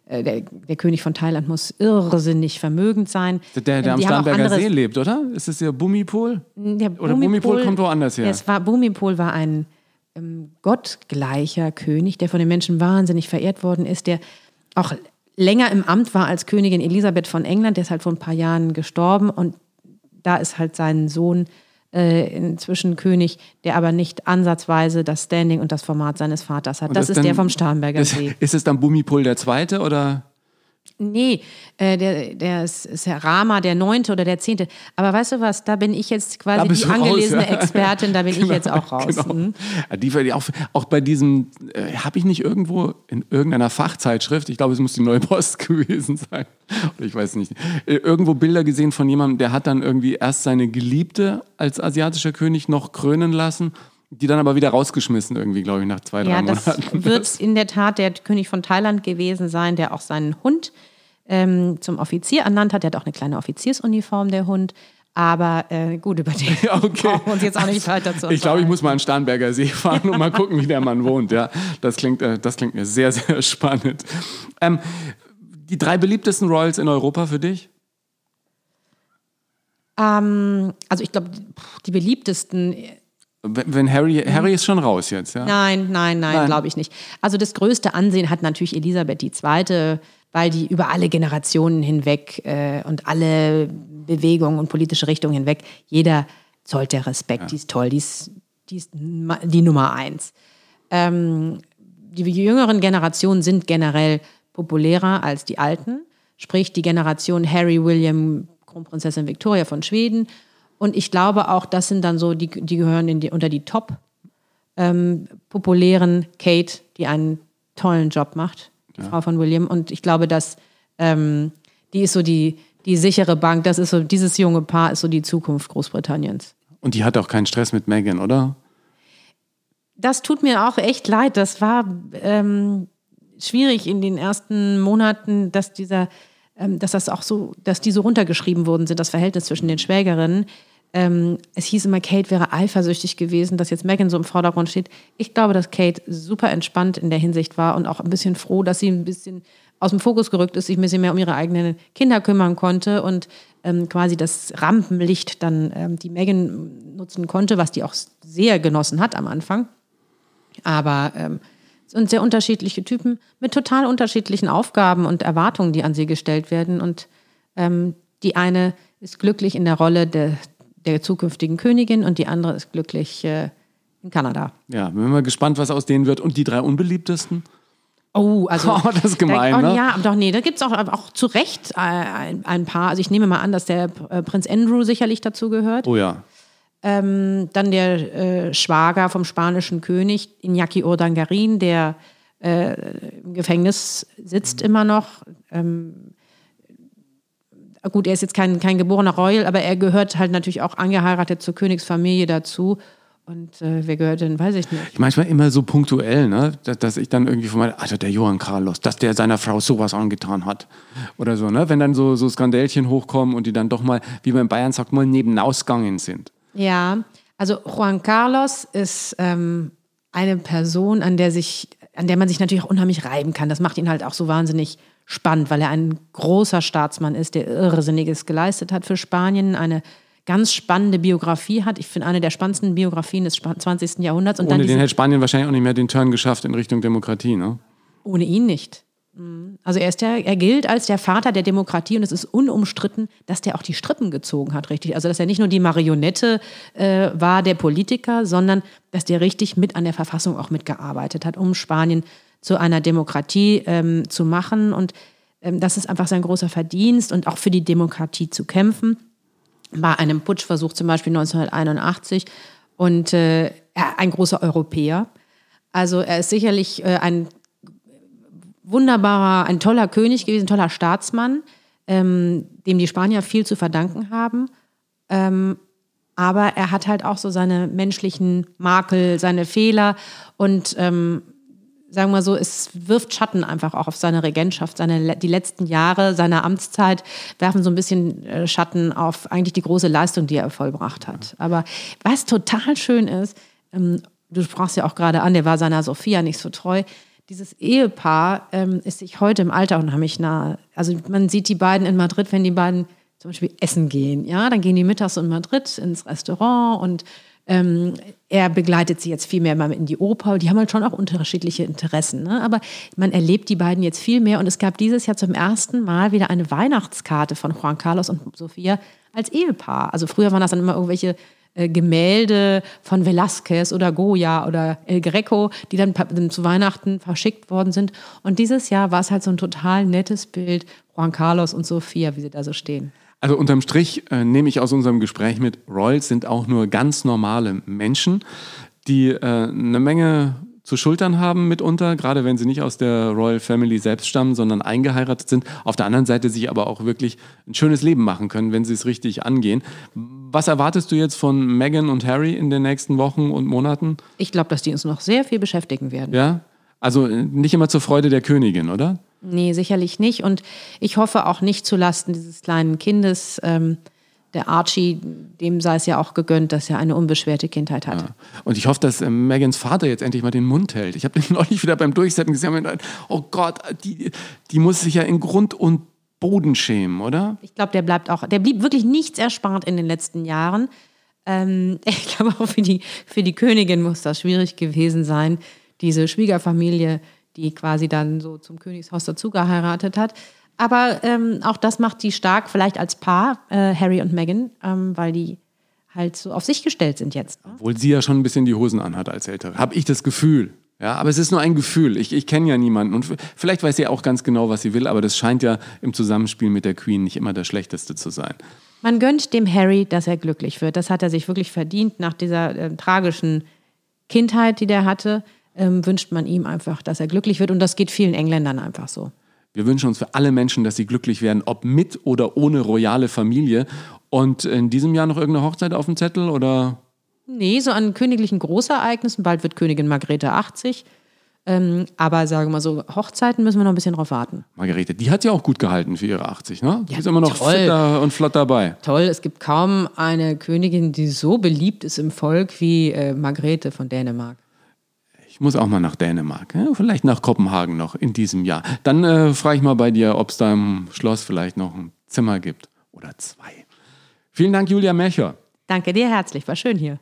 S1: der, der, König von Thailand muss irrsinnig vermögend sein.
S2: Der, der am Starnberger See lebt, oder? Ist es der Bumipol?
S1: Der Bumipol, oder Bumipol kommt woanders her? Es war, Bumipol war ein ähm, gottgleicher König, der von den Menschen wahnsinnig verehrt worden ist, der auch länger im Amt war als Königin Elisabeth von England. Der ist halt vor ein paar Jahren gestorben und da ist halt sein Sohn äh, inzwischen König, der aber nicht ansatzweise das Standing und das Format seines Vaters hat. Das, das, ist dann, der vom Starnberger See.
S2: Ist, ist es dann Bumipol der Zweite oder?
S1: Nee, äh, der, der ist, ist Herr Rama, der Neunte oder der Zehnte. Aber weißt du was, da bin ich jetzt quasi die angelesene raus, ja. Expertin, da bin genau, ich jetzt auch raus. Genau.
S2: Mhm. Die, auch, auch bei diesem, äh, habe ich nicht irgendwo in irgendeiner Fachzeitschrift, ich glaube, es muss die Neue Post gewesen sein, ich weiß nicht, äh, irgendwo Bilder gesehen von jemandem, der hat dann irgendwie erst seine Geliebte als asiatischer König noch krönen lassen die dann aber wieder rausgeschmissen, irgendwie, glaube ich, nach zwei, drei ja, Monaten.
S1: Das wird in der Tat der König von Thailand gewesen sein, der auch seinen Hund ähm, zum Offizier ernannt hat. Der hat auch eine kleine Offiziersuniform, der Hund. Aber äh, gut, über den okay. brauchen wir uns jetzt auch nicht weiter zu
S2: Ich glaube, ich muss mal an Starnberger See fahren und mal gucken, wie der Mann wohnt. Ja, das klingt, äh, das klingt mir sehr, sehr spannend. Ähm, die drei beliebtesten Royals in Europa für dich?
S1: Ähm, also ich glaube, die beliebtesten
S2: wenn Harry, Harry ist schon raus jetzt, ja?
S1: Nein, nein, nein, nein. glaube ich nicht. Also das größte Ansehen hat natürlich Elisabeth II., weil die über alle Generationen hinweg äh, und alle Bewegungen und politische Richtungen hinweg, jeder zollt der Respekt, ja. die ist toll, die ist, die, ist die Nummer eins. Ähm, die jüngeren Generationen sind generell populärer als die alten, sprich die Generation Harry, William, Kronprinzessin Victoria von Schweden Und ich glaube auch, das sind dann so, die, die gehören die, unter die top ähm, populären Kate, die einen tollen Job macht, die ja. Frau von William. Und ich glaube, dass ähm, die ist so die, die sichere Bank. Das ist so, dieses junge Paar ist so die Zukunft Großbritanniens.
S2: Und die hat auch keinen Stress mit Megan, oder?
S1: Das tut mir auch echt leid. Das war ähm, schwierig in den ersten Monaten, dass dieser, dass das auch so, dass die so runtergeschrieben worden sind, das Verhältnis zwischen den Schwägerinnen. Ähm, es hieß immer, Kate wäre eifersüchtig gewesen, dass jetzt Megan so im Vordergrund steht. Ich glaube, dass Kate super entspannt in der Hinsicht war und auch ein bisschen froh, dass sie ein bisschen aus dem Fokus gerückt ist, sich ein bisschen mehr um ihre eigenen Kinder kümmern konnte und ähm, quasi das Rampenlicht dann ähm, die Megan nutzen konnte, was die auch sehr genossen hat am Anfang. Aber sind sehr unterschiedliche Typen mit total unterschiedlichen Aufgaben und Erwartungen, die an sie gestellt werden. Und ähm, die eine ist glücklich in der Rolle der, der zukünftigen Königin und die andere ist glücklich äh, in Kanada.
S2: Ja, bin mal gespannt, was aus denen wird. Und die drei unbeliebtesten?
S1: Oh, also.
S2: Oh, das ist gemein,
S1: da,
S2: oh,
S1: ne? Ja, doch, nee, da gibt es auch, auch zu Recht äh, ein, ein, paar. Also ich nehme mal an, dass der äh, Prinz Andrew sicherlich dazu gehört.
S2: Oh ja.
S1: Ähm, dann der äh, Schwager vom spanischen König, Iñaki Urdangarin, der äh, im Gefängnis sitzt immer noch. Ähm, gut, er ist jetzt kein, kein geborener Royal, aber er gehört halt natürlich auch angeheiratet zur Königsfamilie dazu. Und äh, wer gehört denn, weiß ich nicht.
S2: Manchmal immer so punktuell, ne? dass, dass ich dann irgendwie von meiner, also der Johann Carlos, dass der seiner Frau sowas angetan hat. Oder so, ne? Wenn dann so, so Skandälchen hochkommen und die dann doch mal, wie man in Bayern sagt, mal nebenausgegangen sind.
S1: Ja, also Juan Carlos ist ähm, eine Person, an der sich, an der man sich natürlich auch unheimlich reiben kann. Das macht ihn halt auch so wahnsinnig spannend, weil er ein großer Staatsmann ist, der Irrsinniges geleistet hat für Spanien, eine ganz spannende Biografie hat. Ich finde, eine der spannendsten Biografien des 20. Jahrhunderts.
S2: Und Ohne den hätte Spanien wahrscheinlich auch nicht mehr den Turn geschafft in Richtung Demokratie, ne?
S1: Ohne ihn nicht. Mhm. Also er, ist der, er gilt als der Vater der Demokratie und es ist unumstritten, dass der auch die Strippen gezogen hat, richtig. Also dass er nicht nur die Marionette äh, war der Politiker, sondern dass der richtig mit an der Verfassung auch mitgearbeitet hat, um Spanien zu einer Demokratie ähm, zu machen. Und ähm, das ist einfach sein großer Verdienst und auch für die Demokratie zu kämpfen bei einem Putschversuch zum Beispiel 1981 und äh, ein großer Europäer. Also er ist sicherlich äh, ein wunderbarer, ein toller König gewesen, toller Staatsmann, ähm, dem die Spanier viel zu verdanken haben. Ähm, aber er hat halt auch so seine menschlichen Makel, seine Fehler und ähm, sagen wir so, es wirft Schatten einfach auch auf seine Regentschaft. Seine, die letzten Jahre seiner Amtszeit werfen so ein bisschen äh, Schatten auf eigentlich die große Leistung, die er vollbracht hat. Aber was total schön ist, ähm, du sprachst ja auch gerade an, der war seiner Sophia nicht so treu. Dieses Ehepaar ähm, ist sich heute im Alter unheimlich nah. Also man sieht die beiden in Madrid, wenn die beiden zum Beispiel essen gehen. Ja, dann gehen die mittags in Madrid ins Restaurant und ähm, er begleitet sie jetzt viel mehr mal in die Oper. Die haben halt schon auch unterschiedliche Interessen. Ne? Aber man erlebt die beiden jetzt viel mehr. Und es gab dieses Jahr zum ersten Mal wieder eine Weihnachtskarte von Juan Carlos und Sophia als Ehepaar. Also früher waren das dann immer irgendwelche äh, Gemälde von Velázquez oder Goya oder El Greco, die dann, zu Weihnachten verschickt worden sind. Und dieses Jahr war es halt so ein total nettes Bild, Juan Carlos und Sophia, wie sie da so stehen.
S2: Also unterm Strich äh, nehme ich aus unserem Gespräch mit, Royals sind auch nur ganz normale Menschen, die äh, eine Menge zu schultern haben mitunter, gerade wenn sie nicht aus der Royal Family selbst stammen, sondern eingeheiratet sind. Auf der anderen Seite sich aber auch wirklich ein schönes Leben machen können, wenn sie es richtig angehen. Was erwartest du jetzt von Meghan und Harry in den nächsten Wochen und Monaten?
S1: Ich glaube, dass die uns noch sehr viel beschäftigen werden.
S2: Ja, also äh, nicht immer zur Freude der Königin, oder?
S1: Nee, sicherlich nicht. Und ich hoffe auch nicht zulasten dieses kleinen Kindes. Ähm, der Archie, dem sei es ja auch gegönnt, dass er eine unbeschwerte Kindheit hat. Ja.
S2: Und ich hoffe, dass äh, Megans Vater jetzt endlich mal den Mund hält. Ich habe den neulich wieder beim Durchsetzen gesehen. Oh Gott, die, die muss sich ja in Grund und Boden schämen, oder?
S1: Ich glaube, der bleibt auch, der blieb wirklich nichts erspart in den letzten Jahren. Ähm, ich glaube auch für die, für die Königin muss das schwierig gewesen sein, diese Schwiegerfamilie die quasi dann so zum Königshaus dazu geheiratet hat. Aber ähm, auch das macht die stark, vielleicht als Paar, äh, Harry und Meghan, ähm, weil die halt so auf sich gestellt sind jetzt.
S2: Ne? Obwohl sie ja schon ein bisschen die Hosen anhat als Ältere. Habe ich das Gefühl. Ja, aber es ist nur ein Gefühl. Ich, ich kenne ja niemanden. Und vielleicht weiß sie auch ganz genau, was sie will, aber das scheint ja im Zusammenspiel mit der Queen nicht immer das Schlechteste zu sein.
S1: Man gönnt dem Harry, dass er glücklich wird. Das hat er sich wirklich verdient. Nach dieser äh, tragischen Kindheit, die der hatte, ähm, wünscht man ihm einfach, dass er glücklich wird. Und das geht vielen Engländern einfach so.
S2: Wir wünschen uns für alle Menschen, dass sie glücklich werden, ob mit oder ohne royale Familie. Und in diesem Jahr noch irgendeine Hochzeit auf dem Zettel oder?
S1: Nee, so an königlichen Großereignissen. Bald wird Königin Margrethe 80. Ähm, aber sagen wir mal so, Hochzeiten müssen wir noch ein bisschen drauf warten.
S2: Margarete, die hat ja auch gut gehalten für ihre 80, ne? Die
S1: Ja,
S2: ist immer noch
S1: toll.
S2: fitter und flott dabei.
S1: Toll, es gibt kaum eine Königin, die so beliebt ist im Volk wie äh, Margrethe von Dänemark.
S2: Ich muss auch mal nach Dänemark, vielleicht nach Kopenhagen noch in diesem Jahr. Dann äh, frage ich mal bei dir, ob es da im Schloss vielleicht noch ein Zimmer gibt oder zwei. Vielen Dank, Julia Melcher.
S1: Danke dir herzlich, war schön hier.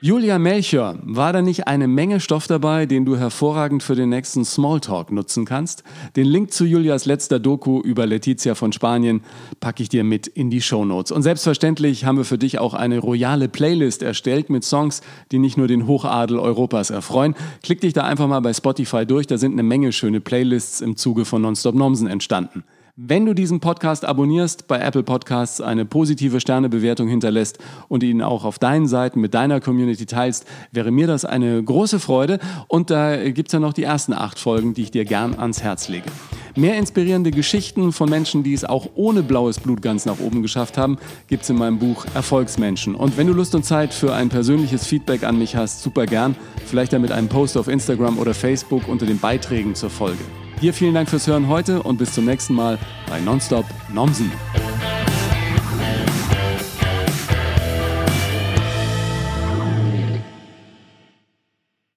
S2: Julia Melcher, war da nicht eine Menge Stoff dabei, den du hervorragend für den nächsten Smalltalk nutzen kannst? Den Link zu Julias letzter Doku über Letizia von Spanien packe ich dir mit in die Shownotes. Und selbstverständlich haben wir für dich auch eine royale Playlist erstellt mit Songs, die nicht nur den Hochadel Europas erfreuen. Klick dich da einfach mal bei Spotify durch, da sind eine Menge schöne Playlists im Zuge von Nonstop Nomsen entstanden. Wenn du diesen Podcast abonnierst, bei Apple Podcasts eine positive Sternebewertung hinterlässt und ihn auch auf deinen Seiten mit deiner Community teilst, wäre mir das eine große Freude. Und da gibt es ja noch die ersten acht Folgen, die ich dir gern ans Herz lege. Mehr inspirierende Geschichten von Menschen, die es auch ohne blaues Blut ganz nach oben geschafft haben, gibt es in meinem Buch Erfolgsmenschen. Und wenn du Lust und Zeit für ein persönliches Feedback an mich hast, super gern. Vielleicht dann mit einem Post auf Instagram oder Facebook unter den Beiträgen zur Folge. Dir vielen Dank fürs Hören heute und bis zum nächsten Mal bei Nonstop Nomsen.